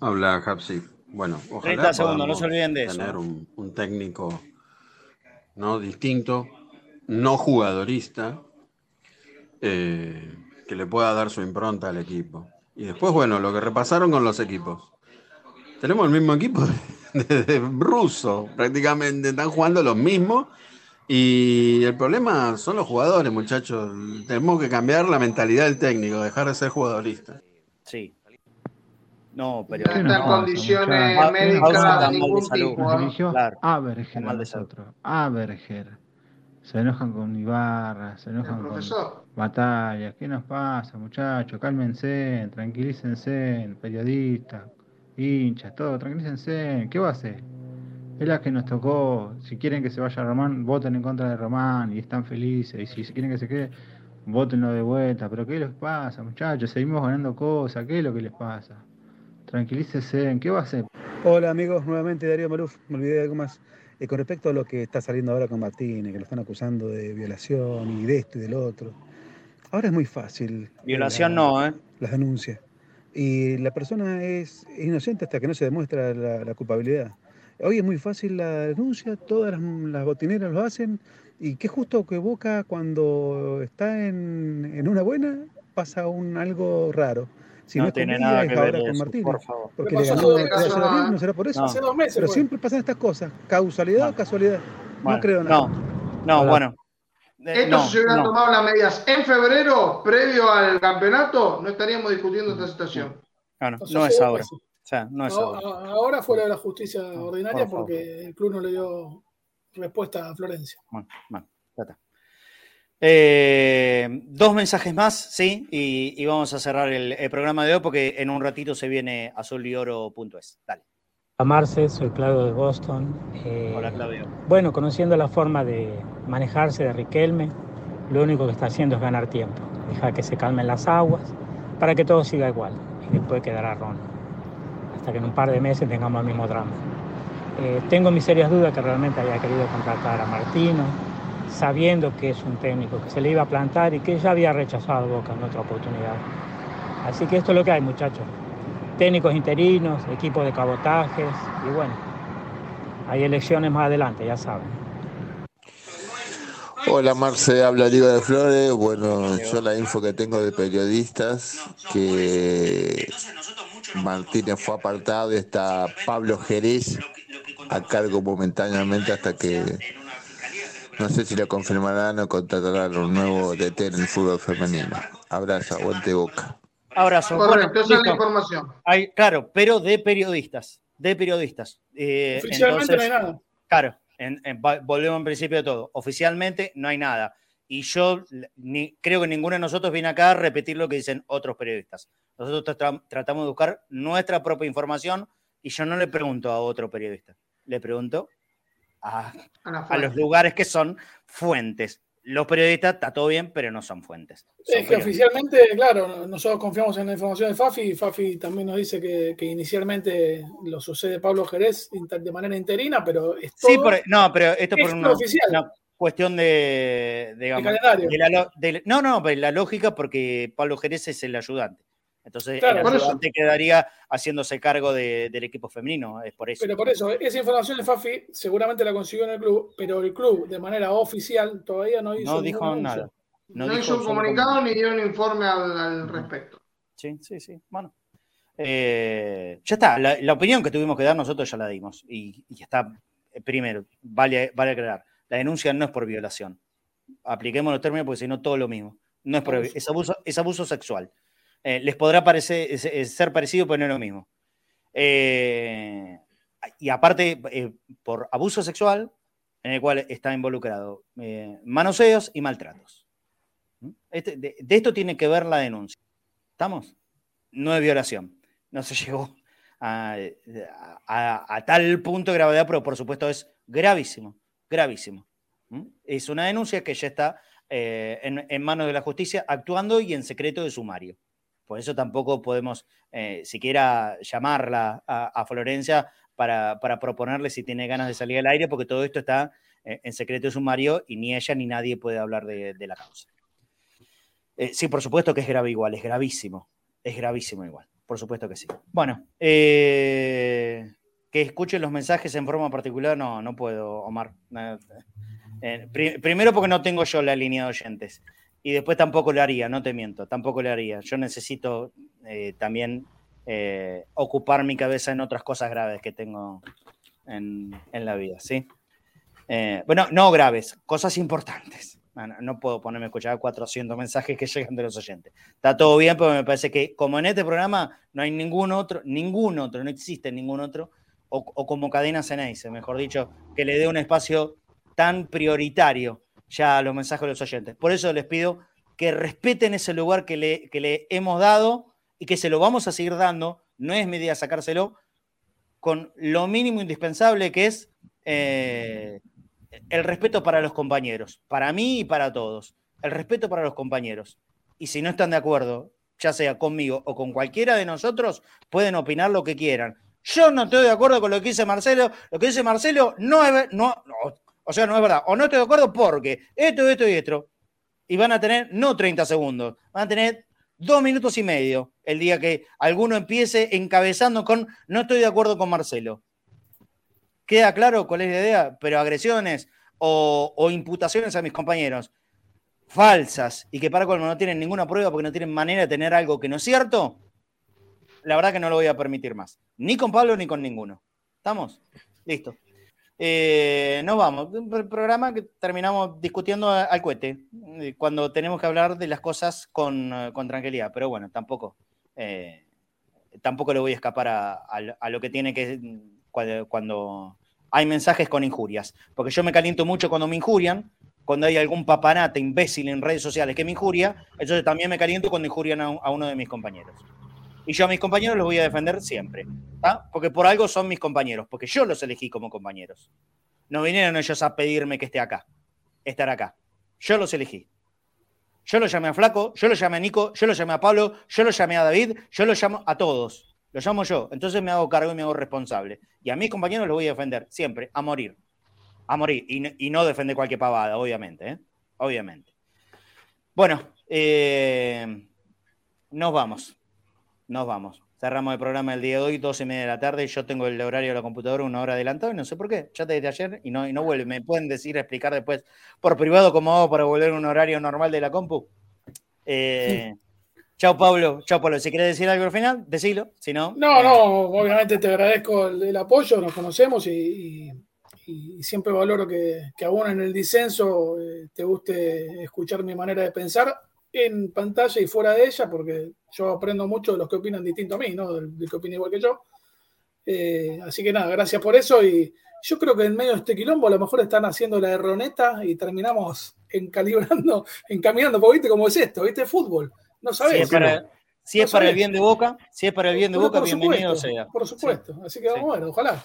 Habla Hapsi. Bueno, ojalá 30 segundos, no se olviden de tener Un, un, técnico no distinto, no jugadorista, eh, que le pueda dar su impronta al equipo. Y después, bueno, lo que repasaron con los equipos. Tenemos el mismo equipo de, ruso, prácticamente. Están jugando los mismos. Y el problema son los jugadores, muchachos. Tenemos que cambiar la mentalidad del técnico, dejar de ser jugadorista. Sí. No, pero. No en condiciones médicas ningún tipo. Claro. Aberger a nosotros. Aberger. se enojan con Ibarra, se enojan con batallas. ¿Qué nos pasa, muchachos? Cálmense, tranquilícense, periodistas, hinchas, todo, tranquilícense. ¿Qué va a hacer? Es la que nos tocó. Si quieren que se vaya Román, voten en contra de Román y están felices. Y si quieren que se quede, votenlo de vuelta. Pero ¿qué les pasa, muchachos? Seguimos ganando cosas. ¿Qué es lo que les pasa? Tranquilícense. ¿Qué va a hacer? Hola amigos, nuevamente Darío Maluf. Me olvidé de algo más. Eh, con respecto a lo que está saliendo ahora con Martínez, que lo están acusando de violación y de esto y del otro. Ahora es muy fácil. Violación no, ¿eh? Las denuncias. Y la persona es inocente hasta que no se demuestra la culpabilidad. Hoy es muy fácil la denuncia, todas las, botineras lo hacen, y qué justo que Boca cuando está en, una buena pasa un algo raro. Si no, tiene nada que ver con Martínez, por favor. Porque le ganó no será por eso. Hace dos meses, Pero siempre pasan estas cosas, causalidad o casualidad. no creo nada. No, no, bueno. Eh, Esto si se hubieran tomado las medidas en febrero, previo al campeonato, no estaríamos discutiendo esta situación. Claro, no es ahora no ahora. fuera de la justicia ordinaria porque el club no le dio respuesta a Florencia. Bueno, bueno, eh, dos mensajes más, sí, y, vamos a cerrar el, programa de hoy porque en un ratito se viene azulyoro.es. Dale. A Marce, soy Claudio de Boston. Eh, Hola, Claudio. Bueno, conociendo la forma de manejarse de Riquelme, lo único que está haciendo es ganar tiempo, dejar que se calmen las aguas para que todo siga igual y después quedará Ron hasta que en un par de meses tengamos el mismo drama. Eh, tengo mis serias dudas que realmente haya querido contratar a Martino, sabiendo que es un técnico que se le iba a plantar y que ya había rechazado Boca en otra oportunidad. Así que esto es lo que hay, muchachos. Técnicos interinos, equipos de cabotajes y bueno, hay elecciones más adelante, ya saben. Hola Marce, habla Liga de Flores. Bueno, yo la info que tengo de periodistas que Martínez fue apartado y está Pablo Jerez a cargo momentáneamente hasta que no sé si lo confirmarán o contratarán un nuevo DT en el fútbol femenino. Abrazo, aguante boca. Abrazo. Correcto, esa es la información. Hay, claro, pero de periodistas. De periodistas. Eh, Oficialmente no hay nada. Claro, volvemos en principio de todo. Oficialmente no hay nada. Y yo ni, creo que ninguno de nosotros viene acá a repetir lo que dicen otros periodistas. Nosotros tratamos de buscar nuestra propia información y yo no le pregunto a otro periodista, le pregunto a, los lugares que son fuentes. Los periodistas está todo bien, pero no son fuentes. es que oficialmente, claro, nosotros confiamos en la información de Fafi y Fafi también nos dice que, inicialmente lo sucede Pablo Jerez de manera interina, pero es Sí, no, pero esto por una, una, cuestión de, digamos, no, no, pero la lógica porque Pablo Jerez es el ayudante. Entonces, el ayudante quedaría haciéndose cargo del equipo femenino, es por eso. Pero por eso, esa información de Fafi seguramente la consiguió en el club, pero el club, de manera oficial, todavía no hizo No dijo nada. No, hizo un comunicado ni dio un informe al, respecto. Sí, sí, sí. Bueno. Eh, ya está, la, opinión que tuvimos que dar nosotros ya la dimos. Y, y está, eh, primero, vale, vale aclarar, la denuncia no es por violación. Apliquemos los términos porque si no, todo lo mismo. No es por, es abuso, es abuso sexual. Eh, les podrá parecer, ser parecido, pero no es lo mismo. Eh, y aparte, eh, por abuso sexual, en el cual está involucrado manoseos y maltratos. ¿Mm? Este, de, esto tiene que ver la denuncia. ¿Estamos? No es violación. No se llegó a, tal punto de gravedad, pero por supuesto es gravísimo, gravísimo. ¿Mm? Es una denuncia que ya está en manos de la justicia actuando y en secreto de sumario. Por eso tampoco podemos eh, siquiera llamarla a, Florencia para, proponerle si tiene ganas de salir al aire, porque todo esto está eh, en secreto sumario y ni ella ni nadie puede hablar de, la causa. Eh, sí, por supuesto que es grave igual, es gravísimo, es gravísimo igual, por supuesto que sí. Bueno, que escuchen los mensajes en forma particular, no, no puedo, Omar. primero porque no tengo yo la línea de oyentes y después tampoco lo haría, no te miento, tampoco lo haría. Yo necesito eh, también eh, ocupar mi cabeza en otras cosas graves que tengo en, la vida, ¿sí? Eh, bueno, no graves, cosas importantes. No, puedo ponerme a escuchar 400 mensajes que llegan de los oyentes. Está todo bien, pero me parece que como en este programa no hay ningún otro, ningún otro, no existe ningún otro, o, como cadena Ceneice, mejor dicho, que le dé un espacio tan prioritario ya los mensajes de los oyentes. Por eso les pido que respeten ese lugar que le, que le hemos dado y que se lo vamos a seguir dando. No es mi idea sacárselo con lo mínimo indispensable que es eh, el respeto para los compañeros, para mí y para todos. El respeto para los compañeros. Y si no están de acuerdo, ya sea conmigo o con cualquiera de nosotros, pueden opinar lo que quieran. Yo no estoy de acuerdo con lo que dice Marcelo. Lo que dice Marcelo no es, no, o sea, no es verdad. O no estoy de acuerdo porque esto, esto y esto. Y van a tener no 30 segundos, van a tener dos minutos y medio el día que alguno empiece encabezando con no estoy de acuerdo con Marcelo. ¿Queda claro cuál es la idea? Pero agresiones o, imputaciones a mis compañeros falsas y que para colmo no tienen ninguna prueba porque no tienen manera de tener algo que no es cierto, la verdad que no lo voy a permitir más. Ni con Pablo ni con ninguno. ¿Estamos? Listo. Eh, nos vamos. Un programa que terminamos discutiendo al cohete, eh, cuando tenemos que hablar de las cosas con, eh, tranquilidad. Pero bueno, tampoco, tampoco le voy a escapar a, lo que tiene que cuando, cuando, hay mensajes con injurias. Porque yo me caliento mucho cuando me injurian, cuando hay algún papanate imbécil en redes sociales que me injuria, entonces también me caliento cuando injurian a uno de mis compañeros. Y yo a mis compañeros los voy a defender siempre. Porque por algo son mis compañeros, porque yo los elegí como compañeros. No vinieron ellos a pedirme que esté acá, estar acá. Yo los elegí. Yo lo llamé a Flaco, yo lo llamé a Nico, yo lo llamé a Pablo, yo lo llamé a David, yo lo llamo a todos. Lo llamo yo. Entonces me hago cargo y me hago responsable. Y a mis compañeros los voy a defender siempre, a morir. A morir. Y, no defender cualquier pavada, obviamente. ¿eh? Obviamente. Bueno, eh, nos vamos nos vamos. Cerramos el programa el día de hoy, 12 y media de la tarde. Yo tengo el horario de la computadora una hora adelantado y no sé por qué. Ya desde ayer y no, y no vuelve. ¿Me pueden decir, explicar después por privado cómo hago para volver a un horario normal de la compu? Eh, chao, Pablo. Chao, Pablo. Si quieres decir algo al final, decilo. Si no. No, no, obviamente te agradezco el, apoyo. Nos conocemos y, siempre valoro que, que, aún en el disenso eh, te guste escuchar mi manera de pensar en pantalla y fuera de ella, porque yo aprendo mucho de los que opinan distinto a mí, ¿no? Del, que opina igual que yo. Eh, así que nada, gracias por eso. Y yo creo que en medio de este quilombo a lo mejor están haciendo la erroneta y terminamos encalibrando, encaminando, porque viste cómo es esto, viste fútbol. No sabes. Si es para, si es para el bien de Boca, si es para el bien de Boca, bienvenido sea. Por supuesto. Así que vamos a ver, ojalá.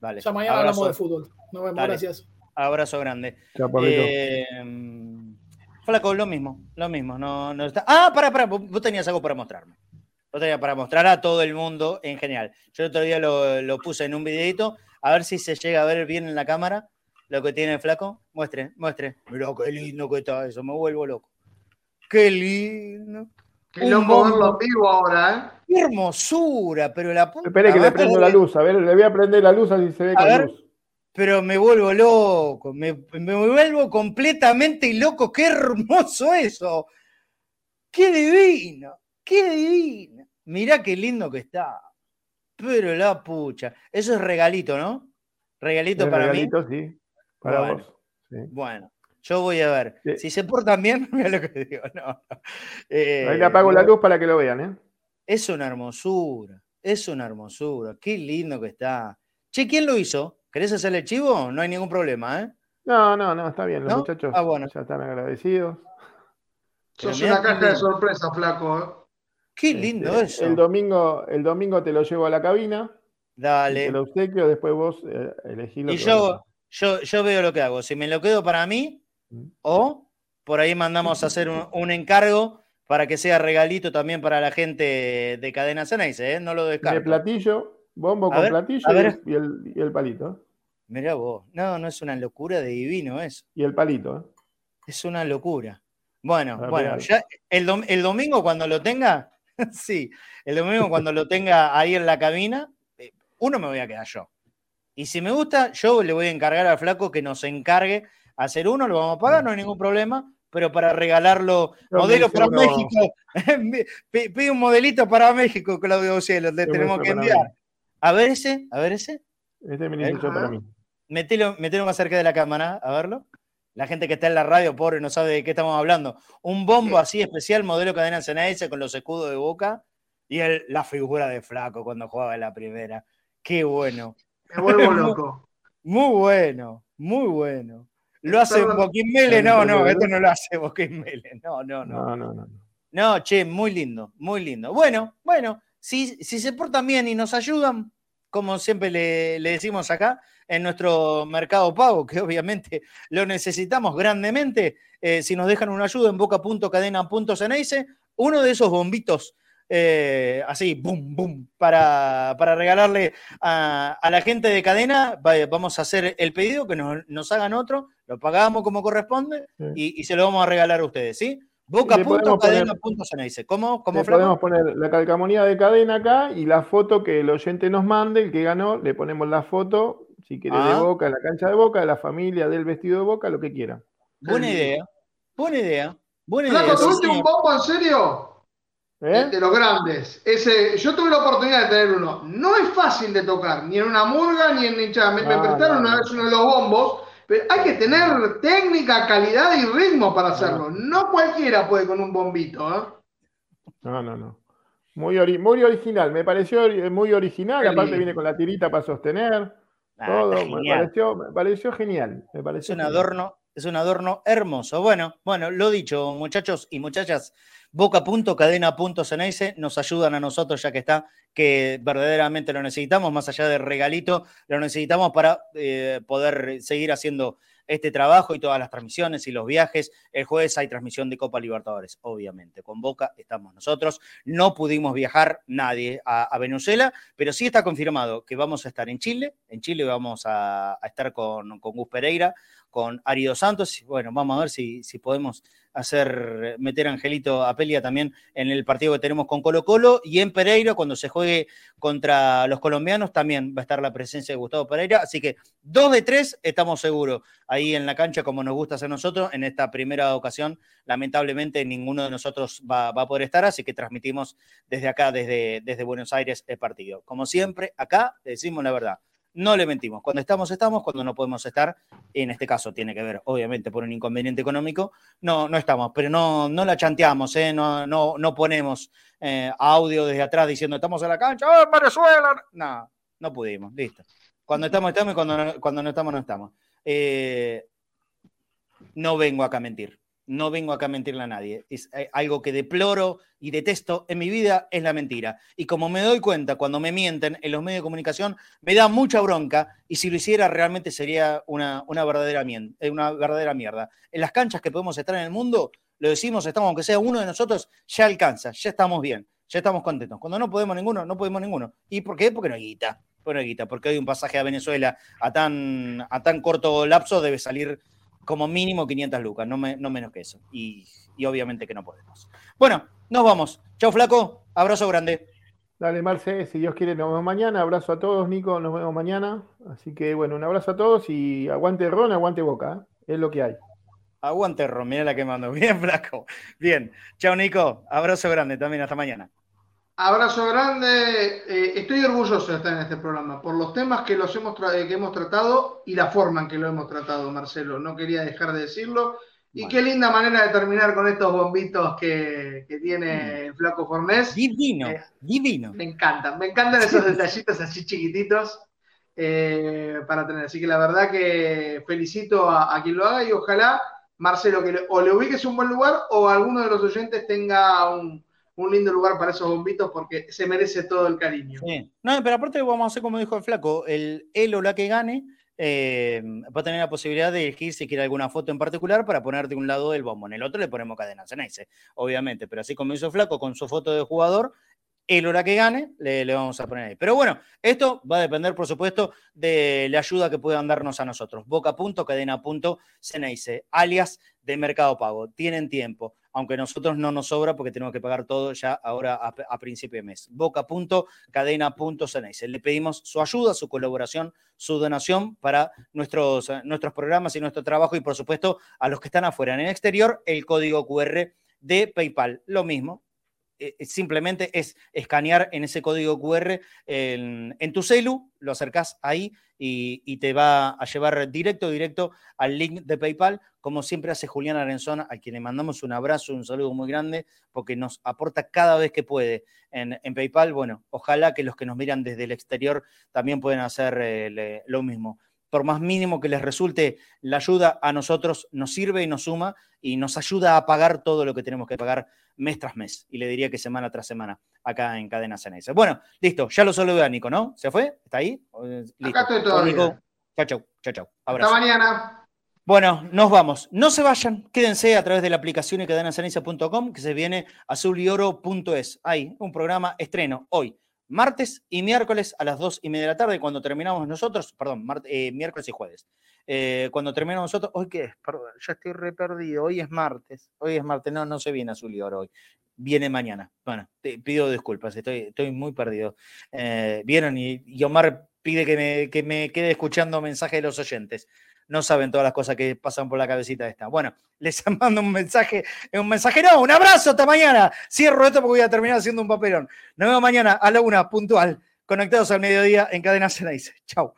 Vale. Ya mañana hablamos de fútbol. Nos vemos, gracias. Abrazo grande. Chao, Flaco, lo mismo, lo mismo. No, no está... Ah, para, para, vos tenías algo para mostrarme. Vos tenías para mostrar a todo el mundo en general. Yo el otro día lo, puse en un videito, a ver si se llega a ver bien en la cámara lo que tiene el flaco. Muestre, muestre. Mirá qué lindo que está eso, me vuelvo loco. Qué lindo. Qué loco verlo vivo ahora, ¿eh? Qué hermosura, pero la puta. Espere que le prendo la luz, a ver, le voy a prender la luz así se ve con luz pero me vuelvo loco, me, vuelvo completamente loco. ¡Qué hermoso eso! ¡Qué divino! ¡Qué divino! Mirá qué lindo que está. Pero la pucha. Eso es regalito, ¿no? Regalito para regalito, sí. Para bueno, vos. Bueno, yo voy a ver. Si se portan bien, mira lo que digo. No, eh, Ahí le apago la luz para que lo vean, ¿eh? Es una hermosura. Es una hermosura. Qué lindo que está. Che, ¿quién lo hizo? ¿Querés hacerle el chivo? No hay ningún problema, ¿eh? No, no, no, está bien. Los muchachos ah, bueno. ya están agradecidos. Sos una caja de sorpresa, flaco. ¿eh? Qué este, lindo eso. El domingo, el domingo te lo llevo a la cabina. Dale. Te lo obsequio, después vos eh, elegís lo y yo, yo, yo veo lo que hago. Si me lo quedo para mí, mm. o por ahí mandamos a hacer un, encargo para que sea regalito también para la gente de Cadena Ceneice, ¿eh? No lo descarto. De platillo, Bombo con platillo y, el, y, el, palito. Mirá vos. No, no es una locura de divino eso. Y el palito. ¿eh? Es una locura. Bueno, bueno, ya el, el, domingo cuando lo tenga, sí, el domingo cuando lo tenga ahí en la cabina, eh, uno me voy a quedar yo. Y si me gusta, yo le voy a encargar al flaco que nos encargue hacer uno, lo vamos a pagar, no hay ningún problema, pero para regalarlo, modelo para México, pide un modelito para México, Claudio Cielo, le tenemos que enviar. A ver ese, a ver ese. Este es para mí. Metelo, más cerca de la cámara, a verlo. La gente que está en la radio, pobre, no sabe de qué estamos hablando. Un bombo así especial, modelo cadena Ceneice con los escudos de boca y la figura de Flaco cuando jugaba en la primera. Qué bueno. Me vuelvo loco. Muy bueno, muy bueno. Lo hace Boquín Mele, no, no, esto no lo hace Boquín Mele, no, no, no. No, no, no. che, muy lindo, muy lindo. Bueno, bueno, si, si se portan bien y nos ayudan, como siempre le, decimos acá, en nuestro mercado pago, que obviamente lo necesitamos grandemente, eh, si nos dejan una ayuda en boca.cadena.ceneice, uno de esos bombitos eh, así, boom, boom, para, regalarle a, la gente de cadena. Vamos a hacer el pedido, que nos, hagan otro, lo pagamos como corresponde y, se lo vamos a regalar a ustedes, ¿sí? Boca.cadena.ceneice. ¿Cómo, cómo Podemos poner la calcamonía de cadena acá y la foto que el oyente nos mande, el que ganó, le ponemos la foto, si quiere, de ah. Boca, la cancha de Boca, de la familia, del vestido de Boca, lo que quiera. Buena idea, buena idea. Buena idea. un bombo en serio? ¿Eh? De los grandes. Ese, yo tuve la oportunidad de tener uno. No es fácil de tocar, ni en una murga, ni en hinchada. Me, prestaron una vez uno de los bombos, pero hay que tener técnica, calidad y ritmo para hacerlo. No cualquiera puede con un bombito. ¿eh? No, no, no. Muy, muy original, me pareció muy original. Aparte, viene con la tirita para sostener. Ah, todo. Me pareció, me pareció, genial. Me pareció es un adorno, es un adorno hermoso. Bueno, bueno, lo dicho, muchachos y muchachas. Boca.cadena.ceneice nos ayudan a nosotros, ya que está, que verdaderamente lo necesitamos, más allá del regalito, lo necesitamos para eh, poder seguir haciendo este trabajo y todas las transmisiones y los viajes. El jueves hay transmisión de Copa Libertadores, obviamente. Con Boca estamos nosotros. No pudimos viajar nadie a, Venezuela, pero sí está confirmado que vamos a estar en Chile. En Chile vamos a, estar con, con Gus Pereira, con Arido Santos. Bueno, vamos a ver si, podemos hacer meter a Angelito a Pelia también en el partido que tenemos con Colo Colo y en Pereira cuando se juegue contra los colombianos también va a estar la presencia de Gustavo Pereira, así que dos de tres estamos seguros ahí en la cancha como nos gusta hacer nosotros en esta primera ocasión lamentablemente ninguno de nosotros va, a poder estar, así que transmitimos desde acá, desde Buenos Aires el partido. Como siempre, acá decimos la verdad no le mentimos. Cuando estamos, estamos. Cuando no podemos estar, en este caso tiene que ver, obviamente, por un inconveniente económico, no, no estamos. Pero no, no la chanteamos, ¿eh? no, no, no ponemos eh, audio desde atrás diciendo estamos en la cancha, ¡oh, Venezuela! No, no pudimos, listo. Cuando estamos, estamos y cuando no, cuando no estamos, no estamos. No vengo acá a mentir no vengo acá a mentirle a nadie. Es eh, algo que deploro y detesto en mi vida es la mentira. Y como me doy cuenta cuando me mienten en los medios de comunicación, me da mucha bronca y si lo hiciera realmente sería una, eh, una verdadera mierda. En las canchas que podemos estar en el mundo, lo decimos, estamos, aunque sea uno de nosotros, ya alcanza, ya estamos bien, ya estamos contentos. Cuando no podemos ninguno, no podemos ninguno. ¿Y por qué? Porque no hay guita. Porque no hay guita, porque hay un pasaje a Venezuela a tan, a tan corto lapso debe salir como mínimo 500 lucas, no, no menos que eso. Y, obviamente que no podemos. Bueno, nos vamos. Chao, flaco. Abrazo grande. Dale, Marce, si Dios quiere, nos vemos mañana. Abrazo a todos, Nico, nos vemos mañana. Así que, bueno, un abrazo a todos y aguante Ron, aguante Boca. ¿eh? Es lo que hay. Aguante Ron, mira la que mando. Bien, flaco. Bien. Chao, Nico. Abrazo grande también. Hasta mañana. Abrazo grande. Eh, estoy orgulloso de estar en este programa por los temas que, los hemos, que hemos tratado y la forma en que lo hemos tratado, Marcelo. No quería dejar de decirlo. Y qué linda manera de terminar con estos bombitos que, tiene mm. el flaco Fornés. Divino, eh, divino. Me encantan, me encantan esos detallitos así chiquititos eh, para tener. Así que la verdad que felicito a, quien lo haga y ojalá, Marcelo, que o le ubiques un buen lugar o alguno de los oyentes tenga un, un lindo lugar para esos bombitos porque se merece todo el cariño. No, pero aparte vamos a hacer como dijo el flaco, el él o la que gane eh, va a tener la posibilidad de elegir si quiere alguna foto en particular para poner de un lado del bombo. En el otro le ponemos cadena ese, obviamente, pero así como hizo Flaco con su foto de jugador, el hora que gane, le, vamos a poner ahí. Pero bueno, esto va a depender, por supuesto, de la ayuda que puedan darnos a nosotros. Boca.cadena.ceneice, alias de Mercado Pago. Tienen tiempo aunque nosotros no nos sobra porque tenemos que pagar todo ya ahora a, principio de mes. Boca.cadena.ceneice. Le pedimos su ayuda, su colaboración, su donación para nuestros, nuestros programas y nuestro trabajo y por supuesto a los que están afuera. En el exterior, el código QR de PayPal. Lo mismo, eh, eh, simplemente es escanear en ese código QR en, tu celu, lo acercás ahí y, te va a llevar directo, directo al link de PayPal, como siempre hace Julián Arenzón, a quien le mandamos un abrazo, un saludo muy grande, porque nos aporta cada vez que puede en, PayPal. Bueno, ojalá que los que nos miran desde el exterior también puedan hacer eh, lo mismo. Por más mínimo que les resulte, la ayuda a nosotros nos sirve y nos suma y nos ayuda a pagar todo lo que tenemos que pagar mes tras mes. Y le diría que semana tras semana acá en Cadena Ceneice. Bueno, listo, ya lo saludé a Nico, ¿no? ¿Se fue? ¿Está ahí? Listo. Acá estoy todo. Nico. Chao, chao, chao, chao. Hasta mañana. Bueno, nos vamos. No se vayan, quédense a través de la aplicación y cadenacenencia.com que se viene azulyoro.es. Ahí, un programa estreno hoy, martes y miércoles a las dos y media de la tarde, cuando terminamos nosotros, perdón, eh, miércoles y jueves. Eh, cuando terminamos nosotros, ¿hoy qué es? Perdón, ya estoy re perdido. Hoy es martes. Hoy es martes. No, no se viene Azul y Oro hoy. Viene mañana. Bueno, te pido disculpas, estoy, estoy muy perdido. Eh, Vieron y, Omar pide que me, que me quede escuchando mensajes de los oyentes no saben todas las cosas que pasan por la cabecita esta. Bueno, les mando un mensaje, un mensaje, no, un abrazo hasta mañana. Cierro esto porque voy a terminar haciendo un papelón. Nos vemos mañana a la una, puntual, conectados al mediodía en Cadena Ceneice. Chau.